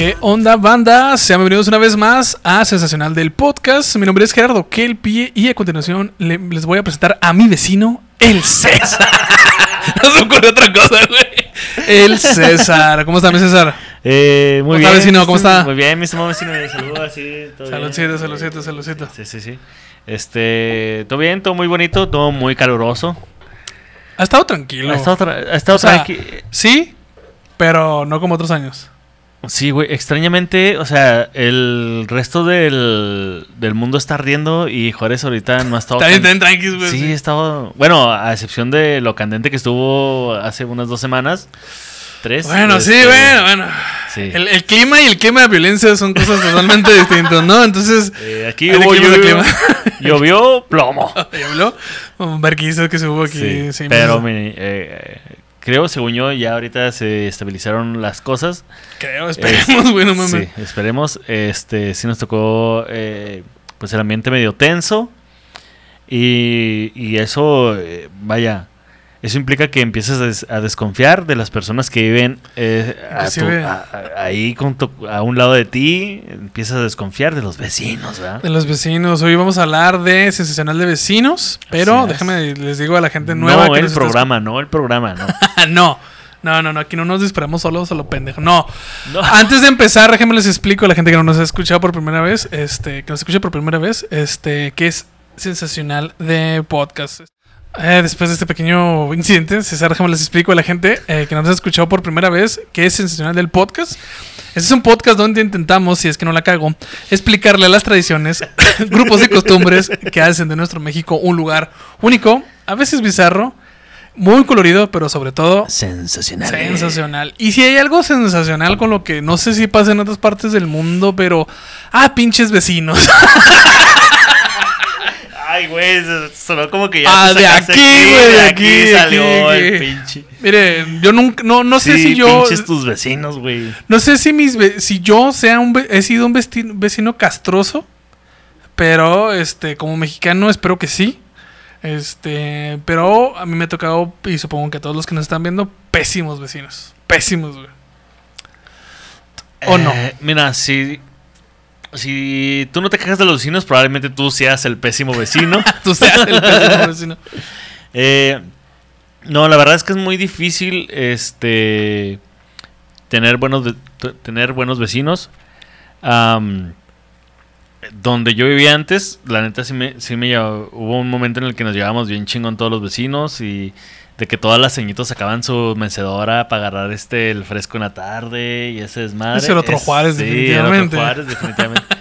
¿Qué onda, banda? Sean bienvenidos una vez más a Sensacional del Podcast. Mi nombre es Gerardo Kelpie y a continuación le- les voy a presentar a mi vecino, el César. no se ocurre otra cosa, güey. El César. ¿Cómo está mi César? Eh, muy ¿Cómo bien. está, vecino? ¿Cómo está? Muy bien, mi estimado vecino. Me saluda así. todo bien. Saludcito, saludcito, saludcito. Sí, sí, sí. Este, todo bien, todo muy bonito, todo muy caluroso. Ha estado tranquilo. Ha estado, tra- ha estado O sea, tranqui- Sí, pero no como otros años. Sí, güey, extrañamente, o sea, el resto del, del mundo está ardiendo y Juárez ahorita no ha estado. Bien, tan- tranquis, güey. Sí, estaba. Bueno, a excepción de lo candente que estuvo hace unas dos semanas. Tres. Bueno, sí, este, bueno, bueno. Sí. El, el clima y el clima de violencia son cosas totalmente distintas, ¿no? Entonces, Eh, aquí hubo lluvia, clima. llovió plomo. ¿ya habló? Un barquizo que se hubo aquí. Sí, sí, pero me- mi- eh, creo, según yo, ya ahorita se estabilizaron las cosas. Creo, esperemos, güey, no mames. Sí, esperemos. Este, sí nos tocó, eh, pues el ambiente medio tenso. Y, y eso, eh, vaya, eso implica que empieces a, des- a desconfiar de las personas que viven eh, a tu- Inclusive- a- a- ahí con tu- a un lado de ti. Empiezas a desconfiar de los vecinos, ¿verdad? De los vecinos. Hoy vamos a hablar de Sensacional de Vecinos, pero déjame, les digo a la gente nueva No que el está programa, no el programa, no. no, no, no, no, aquí no nos disparamos solos a lo pendejo. No. No. Antes de empezar, déjenme les explico a la gente que no nos ha escuchado por primera vez, este, que nos escucha por primera vez, este, que es Sensacional de Podcast. Eh, después de este pequeño incidente, César, déjame les explico a la gente eh, que no nos ha escuchado por primera vez que es Sensacional del Podcast. Este es un podcast donde intentamos, si es que no la cago, explicarle las tradiciones, grupos y costumbres que hacen de nuestro México un lugar único, a veces bizarro, muy colorido, pero sobre todo Sensacional. sensacional. Y si hay algo sensacional con lo que no sé si pasa en otras partes del mundo, pero... Ah, pinches vecinos. Ay, güey, se- sonó como que ya Ah, te de aquí, güey, de aquí, de salió aquí. el pinche. Mire, yo nunca... No, no sé Sí, si yo... pinches tus vecinos, güey. No sé si mis si yo sea un he sido un vecino castroso, pero este como mexicano espero que sí. Este, pero a mí me ha tocado y supongo que a todos los que nos están viendo pésimos vecinos, pésimos, güey. ¿O no? Eh, Mira, si, si tú no te quejas de los vecinos, probablemente tú seas el pésimo vecino. Tú seas el pésimo vecino. Eh, no, la verdad es que es muy difícil este tener buenos tener buenos vecinos. Donde yo vivía antes, la neta sí me, sí me llevó- hubo un momento en el que nos llevábamos bien chingón todos los vecinos y de que todas las ceñitos sacaban su mecedora para agarrar este el fresco en la tarde y ese desmadre. Ese era otro Es- Juárez, sí, era definitivamente. otro Juárez, definitivamente.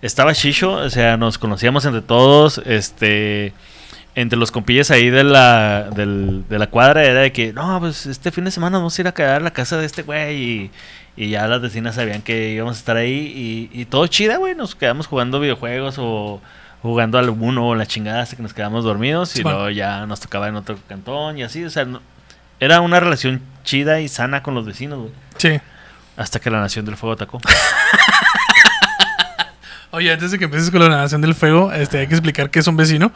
Estaba Shisho, o sea, nos conocíamos entre todos, este entre los compillas ahí de la, del- de la cuadra era de que, no, pues este fin de semana vamos a ir a quedar a la casa de este güey y, y ya las vecinas sabían que íbamos a estar ahí y, y todo chida, güey, nos quedamos jugando videojuegos o jugando al uno o la chingada hasta que nos quedamos dormidos y Sí, bueno. luego ya nos tocaba en otro cantón y así, o sea, no- era una relación chida y sana con los vecinos, güey, Sí. hasta que la Nación del Fuego atacó. Oye, antes de que empieces con la nación del fuego, este hay que explicar que es un vecino.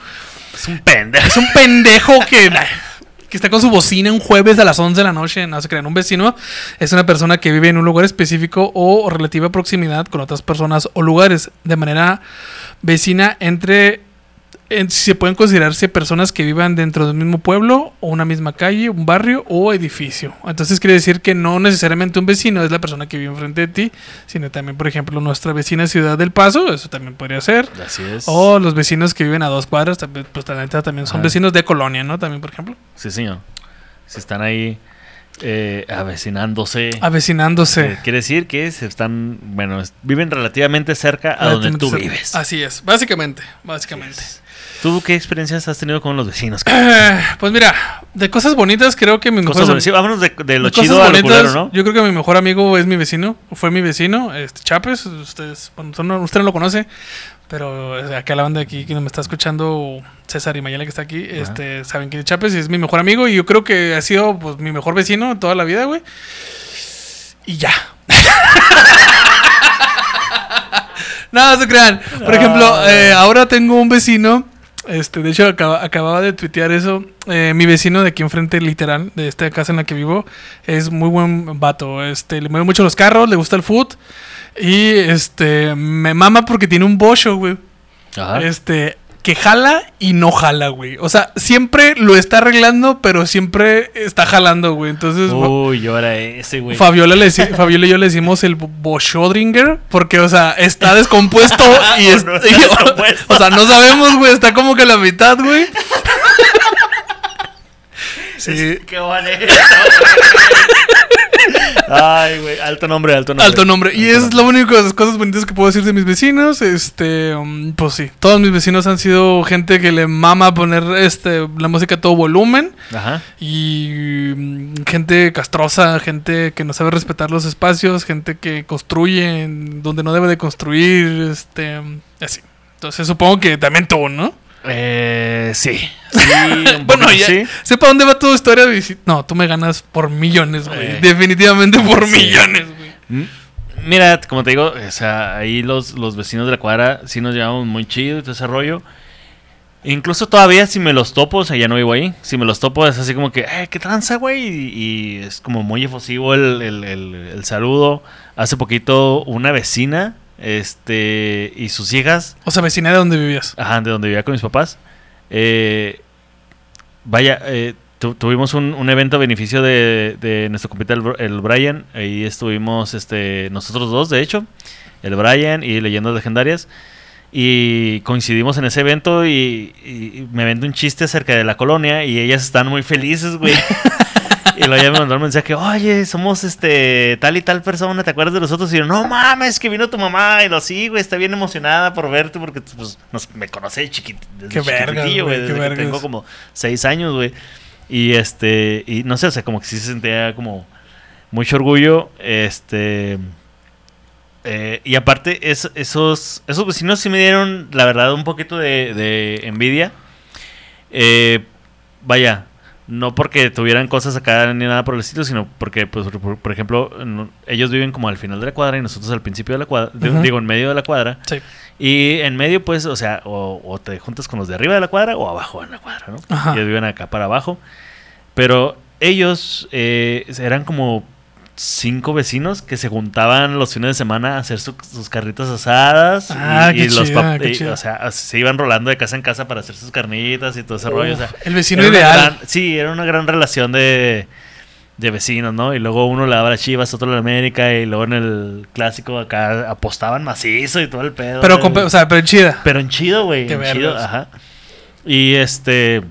Es un pendejo. Es un pendejo que, que está con su bocina un jueves a las 11 de la noche. No se crean, un vecino es una persona que vive en un lugar específico o relativa proximidad con otras personas o lugares. De manera vecina entre... se pueden considerarse personas que vivan dentro del mismo pueblo o una misma calle, un barrio o edificio. Entonces quiere decir que no necesariamente un vecino es la persona que vive enfrente de ti, sino también, por ejemplo, nuestra vecina Ciudad del Paso, eso también podría ser. Así es. O los vecinos que viven a dos cuadras, también, pues también son Ajá. vecinos de colonia, ¿no? También, por ejemplo. Sí, señor. Si están ahí eh, avecinándose. Avecinándose. Eh, quiere decir que se están, bueno, viven relativamente cerca a donde tú vives. Así es, básicamente, básicamente. ¿Tú qué experiencias has tenido con los vecinos? Eh, pues mira, de cosas bonitas creo que mejores buenas. Sí, vámonos de, de lo de chido a lo culero, ¿no? Yo creo que mi mejor amigo es mi vecino, fue mi vecino, este Chapes, ustedes, bueno, usted no, usted no lo conoce, pero acá la banda de aquí que me está escuchando, César y Mayela que está aquí, este, saben es Chapes es mi mejor amigo y yo creo que ha sido pues mi mejor vecino toda la vida, güey. Y ya. no, se crean. Por ejemplo, Ay. eh, ahora tengo un vecino Este, de hecho, acaba- acababa de tuitear eso. Eh, mi vecino de aquí enfrente, literal, de esta casa en la que vivo, es muy buen vato. Este, le mueve mucho los carros, le gusta el foot. Y este, me mama porque tiene un bocho, güey. Ajá. Este, que jala y no jala, güey. O sea, siempre lo está arreglando, pero siempre está jalando, güey. Entonces, Uy, era ese, güey. Fabiola, le, Fabiola y yo le decimos el Bochodringer porque, o sea, está descompuesto y, es- No está y- descompuesto. o sea, no sabemos, güey, está como que a la mitad, güey. Sí, Qué bonito. Ay, güey. Alto nombre, alto nombre. alto nombre. Y es lo único de las cosas bonitas que puedo decir de mis vecinos. Este, um, pues sí, todos mis vecinos han sido gente que le mama poner este la música a todo volumen. Ajá. Y mm, gente castrosa, gente que no sabe respetar los espacios, gente que construye donde no debe de construir, este, así. Entonces supongo que también tú, ¿no? Eh, sí. Bueno, ya sí. sé para dónde va tu historia No, tú me ganas por millones, güey. Eh. Definitivamente por Sí. millones, güey. M- Mira, como te digo, o sea, ahí los, los vecinos de la cuadra sí nos llevamos muy chido y todo ese rollo. Incluso todavía si me los topo, o sea, ya no vivo ahí, si me los topo es así como que, eh, ¿qué tranza, güey? Y, y es como muy efusivo el, el- el- el saludo. Hace poquito una vecina, este, y sus hijas, O sea, vecina de donde vivías. ajá, de donde vivía con mis papás, eh, vaya, eh, tu- tuvimos un, un evento a beneficio de, de nuestro compita el, el Brian. Ahí estuvimos este, nosotros dos, de hecho, el Brian y Leyendas Legendarias. Y coincidimos en ese evento y, y me vende un chiste acerca de la colonia y ellas están muy felices, güey. y luego ya me mandó un mensaje, oye, somos este tal y tal persona, ¿te acuerdas de nosotros? Y yo, no mames, que vino tu mamá. Y lo sí, güey, está bien emocionada por verte porque pues, nos- me conoce de chiquit, desde Qué chiquitillo, güey, desde que tengo como seis años, güey. Y este, y no sé, o sea, como que sí se sentía como mucho orgullo. Este. eh, y aparte, es- esos, esos vecinos sí me dieron, la verdad, un poquito de, de envidia. Eh, vaya, no porque tuvieran cosas acá ni nada por el estilo, sino porque, pues, por, por ejemplo, no- ellos viven como al final de la cuadra y nosotros al principio de la cuadra, de- digo, en medio de la cuadra. Sí. Y en medio, pues, o sea, o, o te juntas con los de arriba de la cuadra o abajo en la cuadra, ¿no? Ajá. Ellos viven acá para abajo. Pero ellos eh, eran como cinco vecinos que se juntaban los fines de semana a hacer su- sus carnitas asadas. Ah, qué los chida, y. O sea, se iban rolando de casa en casa para hacer sus carnitas y todo ese rollo. O sea, el vecino ideal. gran- sí, era una gran relación de, de vecinos, ¿no? Y luego uno le daba las chivas, otro la América, y luego en el clásico acá apostaban macizo y todo el pedo. Pero, con, o sea, pero chida. Pero en chido, güey. Qué En chido, ajá. Y este.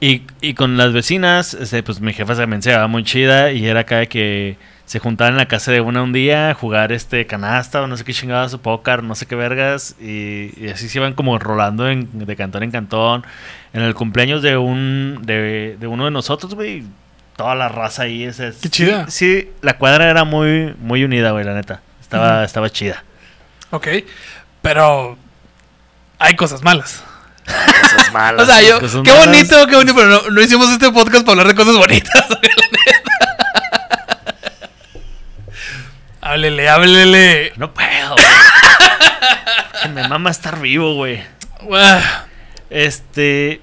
Y, y con las vecinas, este, pues mi jefa también se llevaba muy chida. Y era acá de que se juntaban en la casa de una un día a jugar este canasta o no sé qué chingadas o póker, no sé qué vergas. Y, y así se iban como rolando en- de cantón en cantón. En el cumpleaños de un de, de uno de nosotros, güey. Toda la raza ahí. ese es- Qué chida. Sí, sí, la cuadra era muy, muy unida, güey, la neta. Estaba, estaba chida. Ok. Pero hay cosas malas. Cosas malas. O sea, yo, qué malas. bonito, qué bonito, pero no, no hicimos este podcast para hablar de cosas bonitas. háblele, háblele. No puedo. Que me mama estar vivo, güey. Este.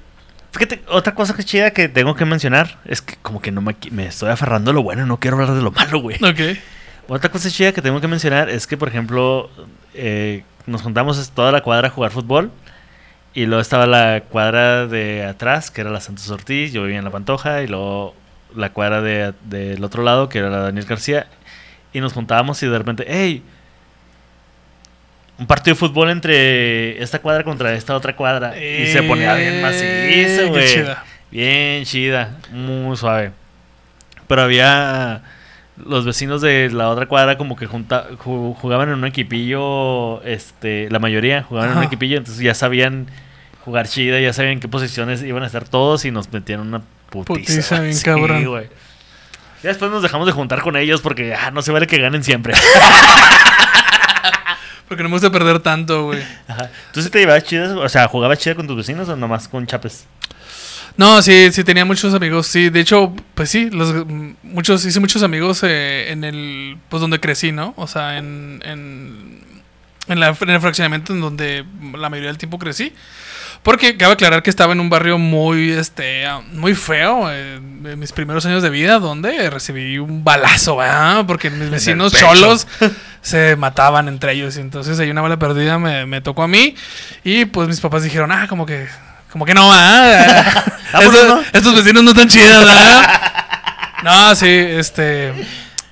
Fíjate, otra cosa que chida que tengo que mencionar es que como que no me estoy aferrando a lo bueno, no quiero hablar de lo malo, güey. ok. Otra cosa chida que tengo que mencionar es que, por ejemplo, eh, nos juntamos toda la cuadra a jugar fútbol. Y luego estaba la cuadra de atrás, que era la Santos Ortiz, yo vivía en la Pantoja, y luego la cuadra de- del otro lado, que era la Daniel García. Y nos juntábamos y de repente, hey, un partido de fútbol entre esta cuadra contra esta otra cuadra. y se ponía bien Eh, macizo, güey. chida. Bien chida, muy suave. Pero había los vecinos de la otra cuadra como que junta, ju- jugaban en un equipillo, este, la mayoría jugaban en un equipillo, entonces ya sabían jugar chida, ya sabían en qué posiciones iban a estar todos y nos metían una putiza. Putiza bien cabrón. güey. Ya después nos dejamos de juntar con ellos porque ah, no se vale que ganen siempre. Porque no me gusta perder tanto, güey. Ajá. ¿Tú sí te llevabas chidas? O sea, ¿jugabas chida con tus vecinos o nomás con chapes? No, sí, sí, tenía muchos amigos, sí. De hecho, pues sí, los, muchos, hice muchos amigos eh, en el, pues donde crecí, ¿no? O sea, en, en, en, la- en el fraccionamiento en donde la mayoría del tiempo crecí. Porque cabe aclarar que estaba en un barrio muy, este, muy feo eh, en mis primeros años de vida, donde recibí un balazo, ¿verdad? Porque mis vecinos cholos se mataban entre ellos. Y entonces ahí una bala perdida me, me tocó a mí. Y pues mis papás dijeron, ah, como que, como que no, ¿verdad? Ah, pues, Estos- no. Estos vecinos no están chidos, ¿verdad? No, sí, este.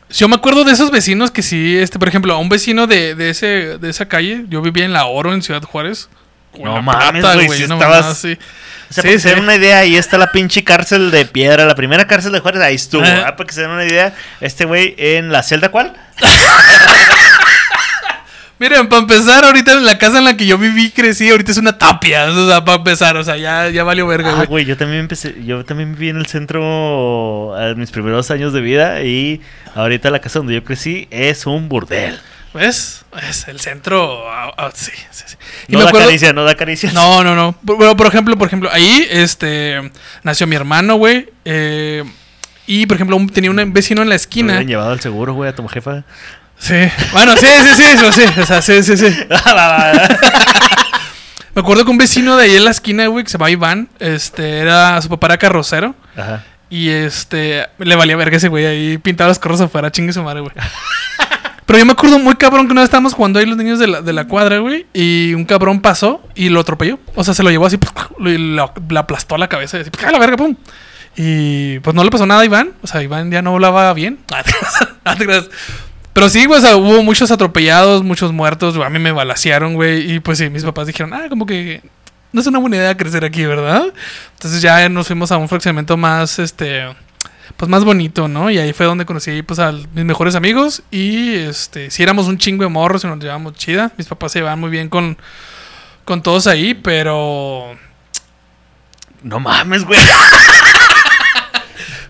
Yo me acuerdo de esos vecinos que sí, este, por ejemplo, a un vecino de, de ese, de esa calle, yo vivía en La Oro, en Ciudad Juárez. No mames, güey, si una estabas- así. O sea, Sí, para que se den una idea, ahí está la pinche cárcel de piedra, la primera cárcel de Juárez, ahí estuvo. Eh. Ah, para que se den una idea, este güey en la celda, ¿cuál? Miren, para empezar, ahorita en la casa en la que yo viví, crecí, ahorita es una tapia. O sea, para empezar, o sea, ya, ya valió verga, Ah, güey. güey, yo también empecé, yo también viví en el centro a mis primeros años de vida y ahorita la casa donde yo crecí es un burdel. ¿Ves? Es el centro. ah, ah, sí, sí, sí. Y No me da acuerdo- caricia, no da caricia. No, no, no. Bueno, por ejemplo, por ejemplo, ahí este nació mi hermano, güey. eh, y por ejemplo, un- tenía un vecino en la Me esquina. hubieran llevado al seguro, güey, a tu jefa. Sí. Bueno, sí, sí, sí, eso sí. O sea, sí, sí, sí. Me acuerdo que un vecino de ahí en la esquina, güey, que se llama Iván, este, era, su papá era carrocero. Ajá. Y este, le valía verga ese güey ahí pintaba los carros afuera, chingue su madre, güey. Pero yo me acuerdo muy cabrón que una vez estábamos jugando ahí los niños de la, de la cuadra, güey. Y un cabrón pasó y lo atropelló. O sea, se lo llevó así, lo- le aplastó la cabeza y así, ¡ah, la verga, pum! Y pues no le pasó nada a Iván. O sea, Iván ya no hablaba bien. Pero sí, güey, hubo muchos atropellados, muchos muertos. güey, A mí me balacearon, güey. Y pues sí, mis papás dijeron, ah, como que no es una buena idea crecer aquí, ¿verdad? Entonces ya nos fuimos a un fraccionamiento más, este, pues más bonito, ¿no? Y ahí fue donde conocí, pues, a mis mejores amigos. Y, este, si éramos un chingo de morros y nos llevábamos chida. Mis papás se llevaban muy bien con, con todos ahí, pero... No mames, güey.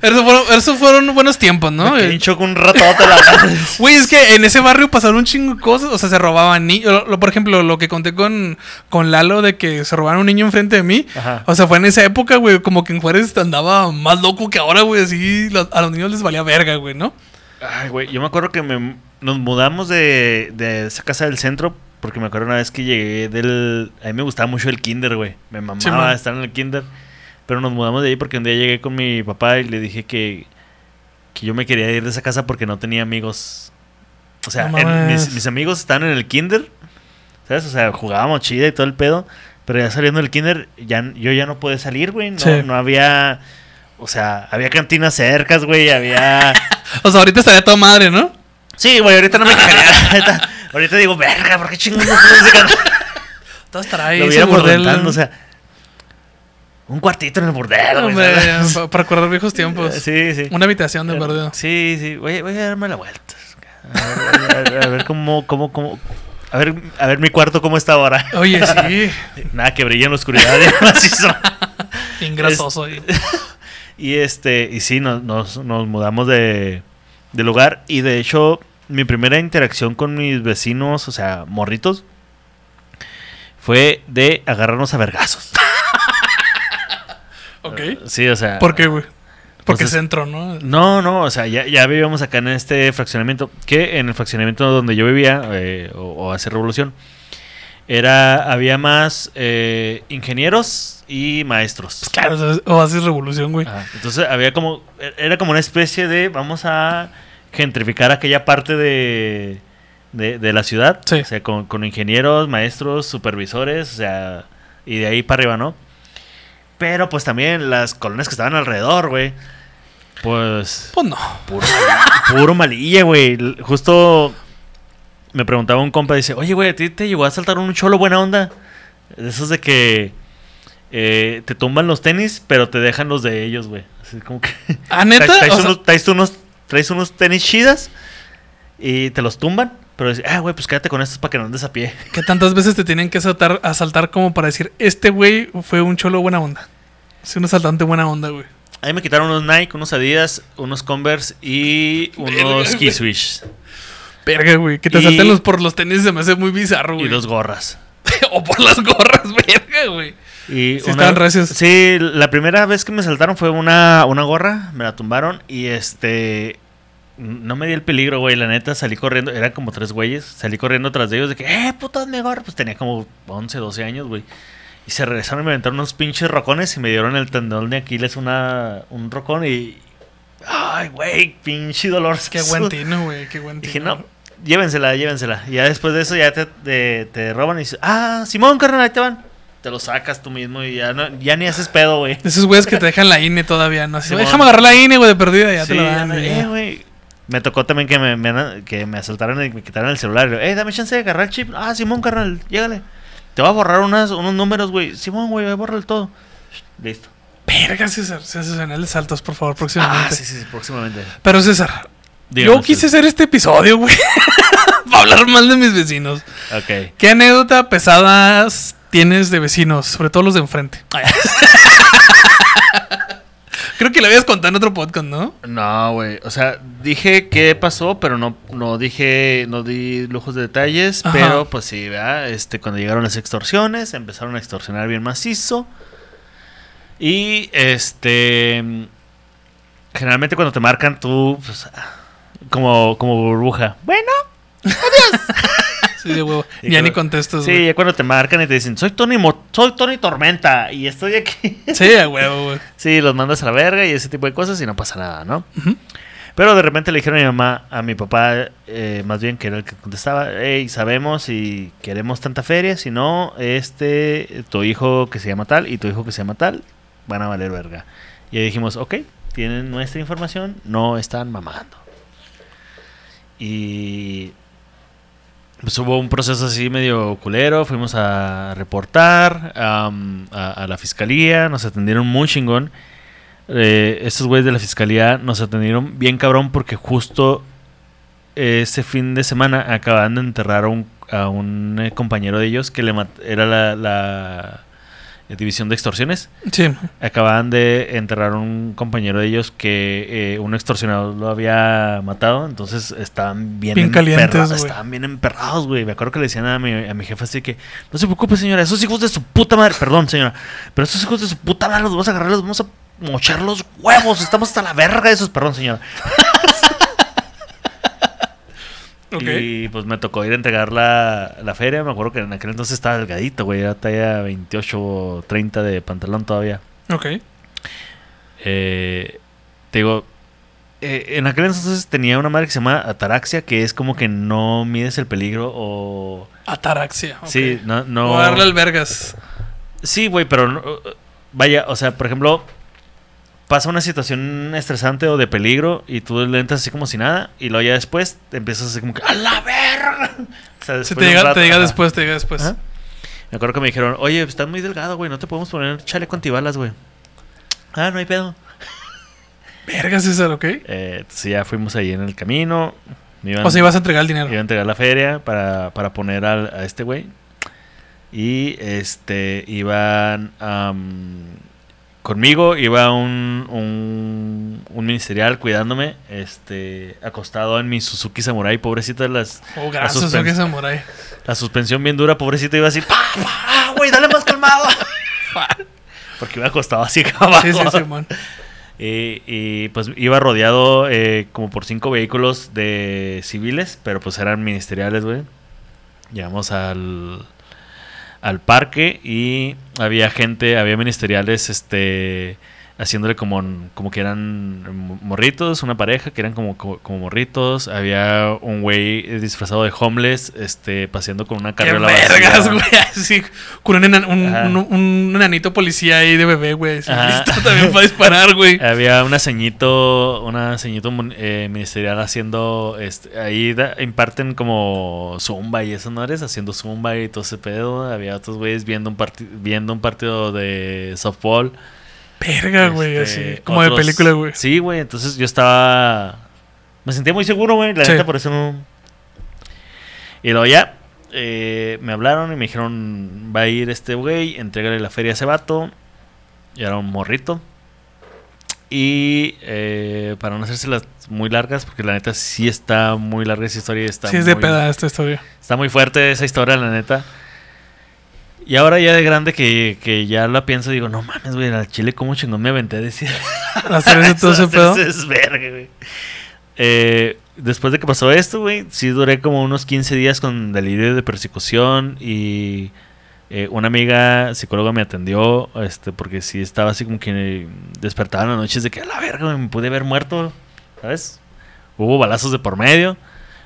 Esos fueron, buenos tiempos, ¿no? Quedé Eh, shock un ratote la. Güey, es que en ese barrio pasaron un chingo de cosas. O sea, se robaban niños. Por ejemplo, lo que conté con, con Lalo de que se robaron un niño enfrente de mí. Ajá. O sea, fue en esa época, güey. Como que en Juárez andaba más loco que ahora, güey. Así a los niños les valía verga, güey, ¿no? Ay, güey, yo me acuerdo que me- nos mudamos de, de esa casa del centro porque me acuerdo una vez que llegué del... A mí me gustaba mucho el kinder, güey. Me mamaba Sí, estar en el kinder. Pero nos mudamos de ahí porque un día llegué con mi papá y le dije que, que yo me quería ir de esa casa porque no tenía amigos. O sea, No en- mis, mis amigos están en el kinder, ¿sabes? O sea, jugábamos chida y todo el pedo. Pero ya saliendo del kinder, ya, yo ya no pude salir, güey. No, Sí. no había... O sea, había cantinas cercas, güey. Había... O sea, ahorita estaría toda madre, ¿no? Sí, güey, ahorita no me quejaría. ahorita, digo, verga, ¿por qué chingados no? Todo estará ahí. Lo burdel. rentando, o sea. Un cuartito en el burdel, güey. Para recordar viejos tiempos. Sí, sí. Una habitación de burdel. Sí, sí. Voy, voy a darme la vuelta. A ver, a ver- a ver cómo, cómo, cómo. A ver, a ver mi cuarto cómo está ahora. Oye, sí. Nada que brilla en la oscuridad. ya macizo. Bien grasoso. ahí. Y este, y sí, nos, nos, nos mudamos de, de lugar. Y de hecho, mi primera interacción con mis vecinos, o sea, morritos, fue de agarrarnos a vergazos. Ok. Sí, o sea. ¿Por qué, güey? Porque Pues es- centro, ¿no? No, no, o sea, ya, ya vivíamos acá en este fraccionamiento. Que en el fraccionamiento donde yo vivía, eh, o, o hace revolución, era, había más eh, ingenieros y maestros. Claro, o, haces revolución, güey. Entonces había como, era como una especie de, vamos a gentrificar aquella parte de, de, de la ciudad. Sí. O sea, con, con ingenieros, maestros, supervisores, o sea, y de ahí para arriba, ¿no? Pero pues también las colonias que estaban alrededor, güey. Pues Pues no. puro, puro malilla, güey. Justo me preguntaba un compa, dice, oye, güey, ¿a ti te llegó a saltar un cholo buena onda? De esos de que eh, te tumban los tenis, pero te dejan los de ellos, güey. Así como que... ¿Ah, neta? Traes, traes O sea- unos, traes unos, traes unos tenis chidas y te los tumban, pero dices, ah, güey, pues quédate con estos para que no andes a pie. Que tantas veces te tienen que asaltar, asaltar como para decir, este güey fue un cholo buena onda. Es un asaltante buena onda, güey. A mí me quitaron unos Nike, unos Adidas, unos Converse y unos Key. Swish. Verga, güey. Que te Y- asalten los por los tenis se me hace muy bizarro, Y güey. dos gorras. o por las gorras, verga, güey. Y Sí estaban recios. Sí, la primera vez que me saltaron fue una, una gorra, me la tumbaron y este... No me di el peligro, güey, la neta, salí corriendo, eran como tres güeyes, salí corriendo tras de ellos de que, eh, puta, mi gorra, pues tenía como 11, 12 años, güey. Y se regresaron y me aventaron unos pinches rocones y me dieron el tendón de Aquiles una, un rocón y... Ay, güey, pinche dolor. Qué buen tino, güey, qué buen tino. Dije, no, llévensela, llévensela. Y ya después de eso ya te, te, te roban y dices, ah, Simón, carnal, ahí te van. Te lo sacas tú mismo y ya, no, ya ni haces pedo, güey. Esos güeyes que te dejan la INE todavía, ¿no? Así, Simón. déjame agarrar la INE, güey, de perdida, ya Sí, te lo dan. eh, güey. Me tocó también que me, me- que me asaltaran y me quitaran el celular. Eh, dame chance de agarrar el chip. Ah, Simón, carnal, llégale. Te voy a borrar unas, unos números, güey. Simón, güey, borra el todo. Listo. Verga, César, sensacional de saltos, por favor, próximamente. Ah, sí, sí, sí, próximamente. Pero César, yo quise hacer este episodio, güey, para hablar mal de mis vecinos. Ok. ¿Qué anécdota pesadas tienes de vecinos, sobre todo los de enfrente? Creo que le habías contado en otro podcast, ¿no? No, güey. O sea, dije qué pasó, pero no, no dije, no di lujos de detalles. Ajá. Pero pues sí, ¿verdad? Este, cuando llegaron las extorsiones, empezaron a extorsionar bien macizo. Y este. Generalmente cuando te marcan tú, pues, ah, como, como burbuja. Bueno, Sí, de huevo. Ya ni contestas, sí, güey. ya cuando te marcan y te dicen, soy Tony, Mo- soy Tony Tormenta y estoy aquí. Sí, a huevo, güey. sí, los mandas a la verga y ese tipo de cosas y no pasa nada, ¿no? Pero de repente le dijeron a mi mamá, a mi papá, eh, más bien que era el que contestaba, hey, sabemos y queremos tanta feria, si no, este, tu hijo que se llama tal y tu hijo que se llama tal, van a valer verga. Y ahí dijimos, ok, tienen nuestra información, no están mamando. Y pues hubo un proceso así medio culero, fuimos a reportar a, la fiscalía, nos atendieron muy chingón. Eh, estos güeyes de la fiscalía nos atendieron bien cabrón porque justo ese fin de semana acaban de enterrar a un, eh, compañero de ellos que le era la división de extorsiones. Sí. Acababan de enterrar a un compañero de ellos que eh, un extorsionador lo había matado, entonces estaban bien, Bien calientes. Estaban bien emperrados, güey. Me acuerdo que le decían a mi, a mi jefa así que, no se preocupe, señora, esos hijos de su puta madre, perdón, señora, pero esos hijos de su puta madre los vamos a agarrar, los vamos a mochar los huevos, estamos hasta la verga de esos, perdón, señora. Y pues me tocó ir a entregar la, la feria, me acuerdo que en aquel entonces estaba delgadito, güey, era talla 28 30 de pantalón todavía. Ok. Eh, te digo, eh, en aquel entonces tenía una madre que se llama ataraxia, que es como que no mides el peligro o... Ataraxia. ok. Sí, no... no O darle albergas. Sí, güey, pero no- vaya, o sea, por ejemplo, pasa una situación estresante o de peligro y tú le entras así como si nada y luego ya después te empiezas así como que ¡A la verga! O sea, te llega, rato, te llega después, te llega después. Me acuerdo que me dijeron, oye, estás muy delgado, güey, no te podemos poner chaleco antibalas, güey. Ah, no hay pedo. Verga, César, ok. Eh, entonces ya fuimos ahí en el camino. Iban, O sea, ibas a entregar el dinero. iba a entregar la feria para, para poner al- a este güey. Y este iban am, conmigo, iba un, un, un ministerial cuidándome, este, acostado en mi Suzuki Samurai, pobrecito de las Oh, la ok, Samurai. la suspensión bien dura, pobrecito iba así, pa, pa, güey, dale más calmado. Porque iba acostado así abajo. Sí, sí, Simón. Y, y, pues iba rodeado eh, como por cinco vehículos de civiles, pero pues eran ministeriales, güey. Llegamos al, al parque y había gente, había ministeriales, este, haciéndole como, como que eran morritos, una pareja que eran como, como, como morritos. Había un güey disfrazado de homeless, este, paseando con una carriola vergas, güey. Así, con un, enan- un, un, un enanito policía ahí de bebé, güey. listo también para disparar, güey. Había una ceñito, una ceñito eh, ministerial haciendo, este, ahí da- imparten como zumba y eso, ¿no eres? Haciendo zumba y todo ese pedo. Había otros güeyes viendo un, viendo un partido de softball. Verga, güey, Este, así. Como de película, güey. Sí, güey, entonces yo estaba... Me sentía muy seguro, güey, la Sí. neta, por eso no... Y luego ya, eh, me hablaron y me dijeron, va a ir este güey, entrégale la feria a ese vato. Y era un morrito. Y eh, para no hacerse las muy largas, porque la neta sí está muy larga esa historia. Está sí, es de peda esta historia. Está muy fuerte esa historia, la neta. Y ahora ya de grande que, que ya la pienso, digo, no mames, güey, al chile, ¿cómo chingón me aventé a decir Hacer todo ese pedo. es verga, güey. Eh, después de que pasó esto, güey, sí duré como unos 15 días con delirio de persecución y Eh, una amiga psicóloga me atendió, este, porque sí estaba así como que despertaba en las noches de que a la verga güey, me pude haber muerto, ¿sabes? Hubo balazos de por medio,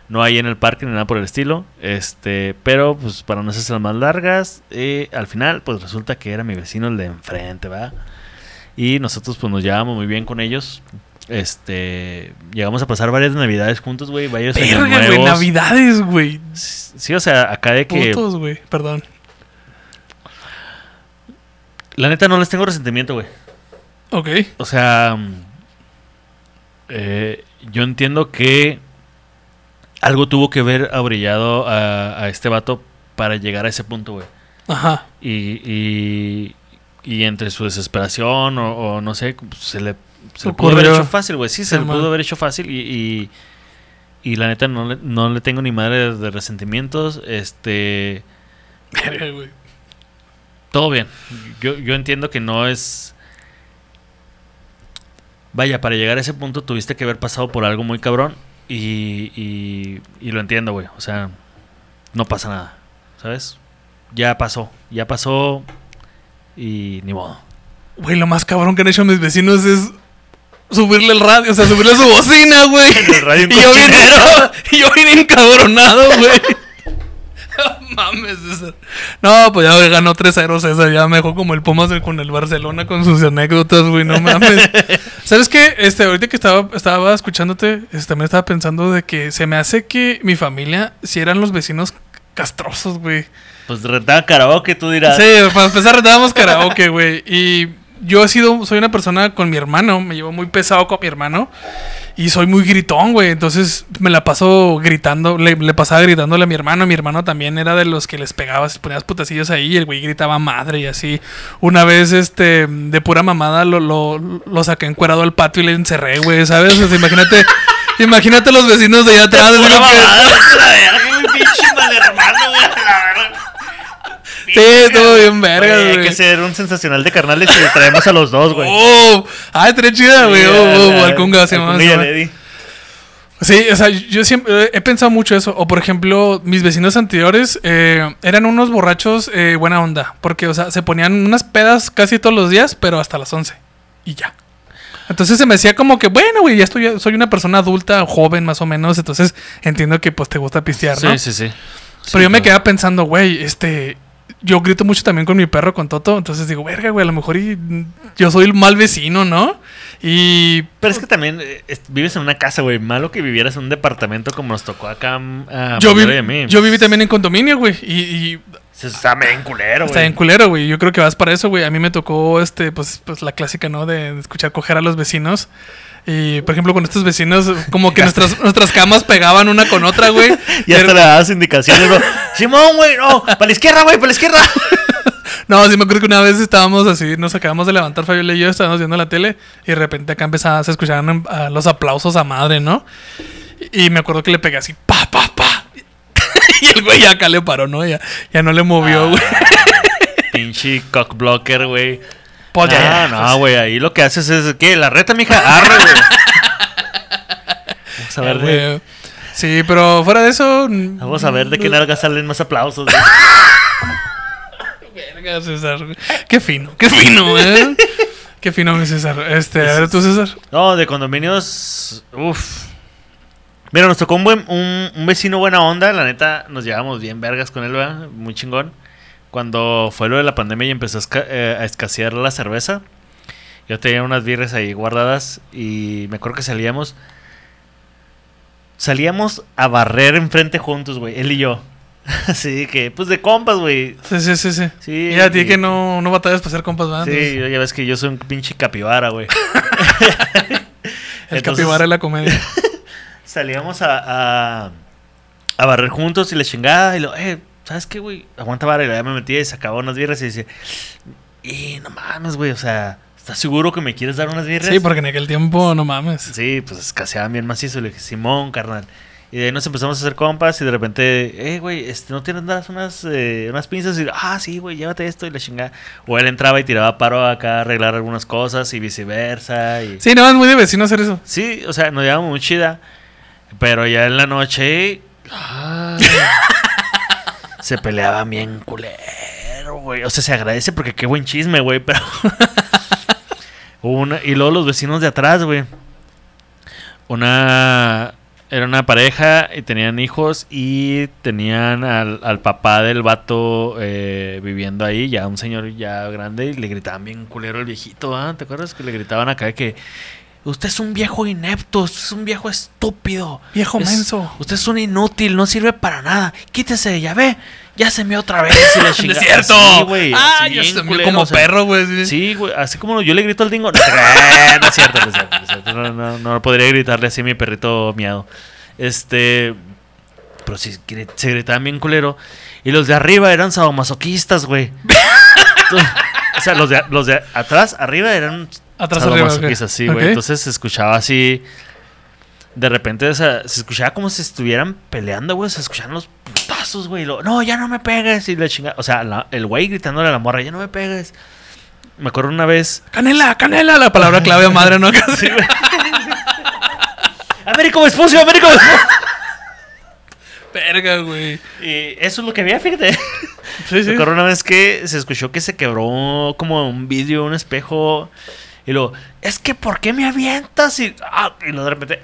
no hay en el parque ni nada por el estilo, este, pero pues para no hacerse las más largas, eh, al final pues resulta que era mi vecino el de enfrente, ¿va? Y nosotros pues nos llevábamos muy bien con ellos. Este, llegamos a pasar varias navidades juntos, güey, varios años Verga, nuevos. navidades, güey. Sí, o sea, acá de que Putos, güey, perdón. la neta no les tengo resentimiento, güey. Ok. O sea, mm, eh, yo entiendo que algo tuvo que ver abrillado a, a este vato para llegar a ese punto, güey. Ajá. Y, y, y entre su desesperación o, o no sé, se le, se le pudo haber hecho fácil, güey. Sí, se le pudo haber hecho fácil y, y, y la neta no le, no le tengo ni madre de resentimientos. Este, todo bien. Yo, yo entiendo que no es... Vaya, para llegar a ese punto tuviste que haber pasado por algo muy cabrón y, y, y lo entiendo, güey. O sea, no pasa nada, ¿sabes? Ya pasó, ya pasó y ni modo. Güey, lo más cabrón que han hecho mis vecinos es subirle el radio, o sea, subirle su bocina, güey. Y yo bien, y yo bien encabronado, güey. No mames, César. No, pues ya ganó 3-0 César. Ya me dejó como el Pumas con el Barcelona con sus anécdotas, güey. No mames. ¿Sabes qué? Este, ahorita que estaba, estaba escuchándote, este, también estaba pensando de que se me hace que mi familia, si eran los vecinos castrosos, güey. Pues rentaba karaoke, tú dirás. Sí, para empezar rentábamos karaoke, güey. Y yo he sido, soy una persona con mi hermano, me llevo muy pesado con mi hermano. Y soy muy gritón, güey. Entonces me la paso gritando, le, le pasaba gritándole a mi hermano. Mi hermano también era de los que les pegabas, ponías putacillos ahí y el güey gritaba madre y así. Una vez, este, de pura mamada, lo, lo, lo saqué encuerado al patio y le encerré, güey, ¿sabes? Imagínate, imagínate los vecinos de allá atrás. Pura es lo que- mamada, vete a la verga, güey, pinche mal hermano, güey, a la verga. Sí, estuvo bien verga, Güey, Hay que ser un sensacional de carnales y le traemos a los dos, güey. Oh, ah, estaría chida, güey. Oh, oh, Alcunga, se llama. Sí, o sea, yo siempre eh, he pensado mucho eso. O por ejemplo, mis vecinos anteriores eh, eran unos borrachos eh, buena onda. Porque, o sea, se ponían unas pedas casi todos los días, pero hasta las 11. Y ya. Entonces se me decía como que, bueno, güey, ya estoy, soy una persona adulta, joven más o menos. Entonces entiendo que pues te gusta pistear, ¿no? Sí, sí, sí. Pero Sí, yo me quedaba pensando, güey, este. Yo grito mucho también con mi perro, con Toto. Entonces digo, verga, güey, a lo mejor y, yo soy el mal vecino, ¿no? Y. Pero es que también eh, es- vives en una casa, güey. Malo que vivieras en un departamento como nos tocó acá mm, a Yo, vi- a mí. yo viví también en condominio, güey. Y, y Se está bien culero, está güey. bien culero, güey. Yo creo que vas para eso, güey. A mí me tocó, este, pues, pues la clásica, ¿no? De, de escuchar coger a los vecinos. Y, por ejemplo, con estos vecinos, como que nuestras, nuestras camas pegaban una con otra, güey. Y hasta le dabas indicaciones, bro. Simón, güey, no, para la izquierda, güey, para la izquierda. No, sí me acuerdo que una vez estábamos así, nos acabamos de levantar, Fabiola y yo, estábamos viendo la tele y de repente acá empezaba, se escuchaban ah, los aplausos a madre, ¿no? Y, me acuerdo que le pegué así, pa, pa, pa. y el güey ya acá le paró, ¿no? Ya, ya no le movió, güey. Pinche cockblocker, güey. Pues ya, ya, Ah, pues, no, güey, ahí lo que haces es, ¿qué? La reta, mija, arre, güey. Vamos a ver de, güey. Sí, pero fuera de eso. vamos a ver de qué nalga salen más aplausos. Verga, César. Qué fino, qué fino, ¿eh? qué fino, mi César. Este, a ver tú, César. No, de condominios, uff. Mira, nos tocó un, buen, un, un vecino buena onda, la neta, nos llevamos bien vergas con él, ¿verdad? Muy chingón. Cuando fue lo de la pandemia y empezó a, eh, a escasear la cerveza, yo tenía unas birres ahí guardadas y me acuerdo que salíamos... Salíamos a barrer enfrente juntos, güey, él y yo. Así que, pues de compas, güey. Sí, sí, sí, sí. Sí, y a ti y- que no, no batallas para hacer compas, ¿verdad? Sí, ya ves que yo soy un pinche capibara, güey. el Entonces- capibara de la comedia. salíamos a, a, a barrer juntos y la chingada. Y lo, eh, ¿sabes qué, güey? Aguanta vara. Ya me metía y sacaba unas birras y dice, y no mames, güey, o sea, ¿estás seguro que me quieres dar unas birras? Sí, porque en aquel tiempo, no mames. Sí, pues escaseaban bien macizo. Le dije, Simón, carnal. Y de ahí nos empezamos a hacer compas y de repente, eh, güey, este, ¿no tienes nada, unas, eh, unas pinzas? Y, ah, sí, güey, llévate esto y la chingada. O él entraba y tiraba paro acá a arreglar algunas cosas y viceversa. Y... Sí, no, es muy de vecino hacer eso. Sí, o sea, nos llevamos muy chida. Pero ya en la noche. ay, se peleaban bien culero, güey. O sea, se agradece porque qué buen chisme, güey. Pero. una, y luego los vecinos de atrás, güey. Una. Era una pareja y tenían hijos y tenían al, al papá del vato eh, viviendo ahí, ya un señor ya grande, y le gritaban bien culero el viejito, ¿ah? ¿Te acuerdas que le gritaban acá que usted es un viejo inepto, usted es un viejo estúpido, Viejo es- menso. Usted es un inútil, no sirve para nada. Quítese, ya ve, ya se me otra vez y la ¡Es chingada. cierto! Sí, güey, ¡Ah! así bien se me culero, como o sea, perro, güey. sí. Güey, así como yo le grito al dingo. No, no es cierto, no es cierto. No, es cierto. No, no, no podría gritarle así a mi perrito miado. Este. Pero sí, se gritaban bien culero. Y los de arriba eran sadomasoquistas, güey. O sea, los de, los de atrás, arriba eran Atrás arriba. ok. sadomasoquistas, sí, güey. Entonces se escuchaba así. De repente, o sea, se escuchaba como si estuvieran peleando, güey. Se escuchaban los putazos, güey. no, ya no me pegues. Y la chingada. O sea, la- el güey gritándole a la morra, ya no me pegues. Me acuerdo una vez. Canela, canela, la palabra clave a madre, ¿no? Casi. Américo Vespucio, Américo Vespucio. Verga, güey. Y eso es lo que había, fíjate. Sí, sí. Me acuerdo una vez que se escuchó que se quebró como un vidrio, un espejo. Y luego, es que ¿por qué me avientas? Y, ah, y luego de repente,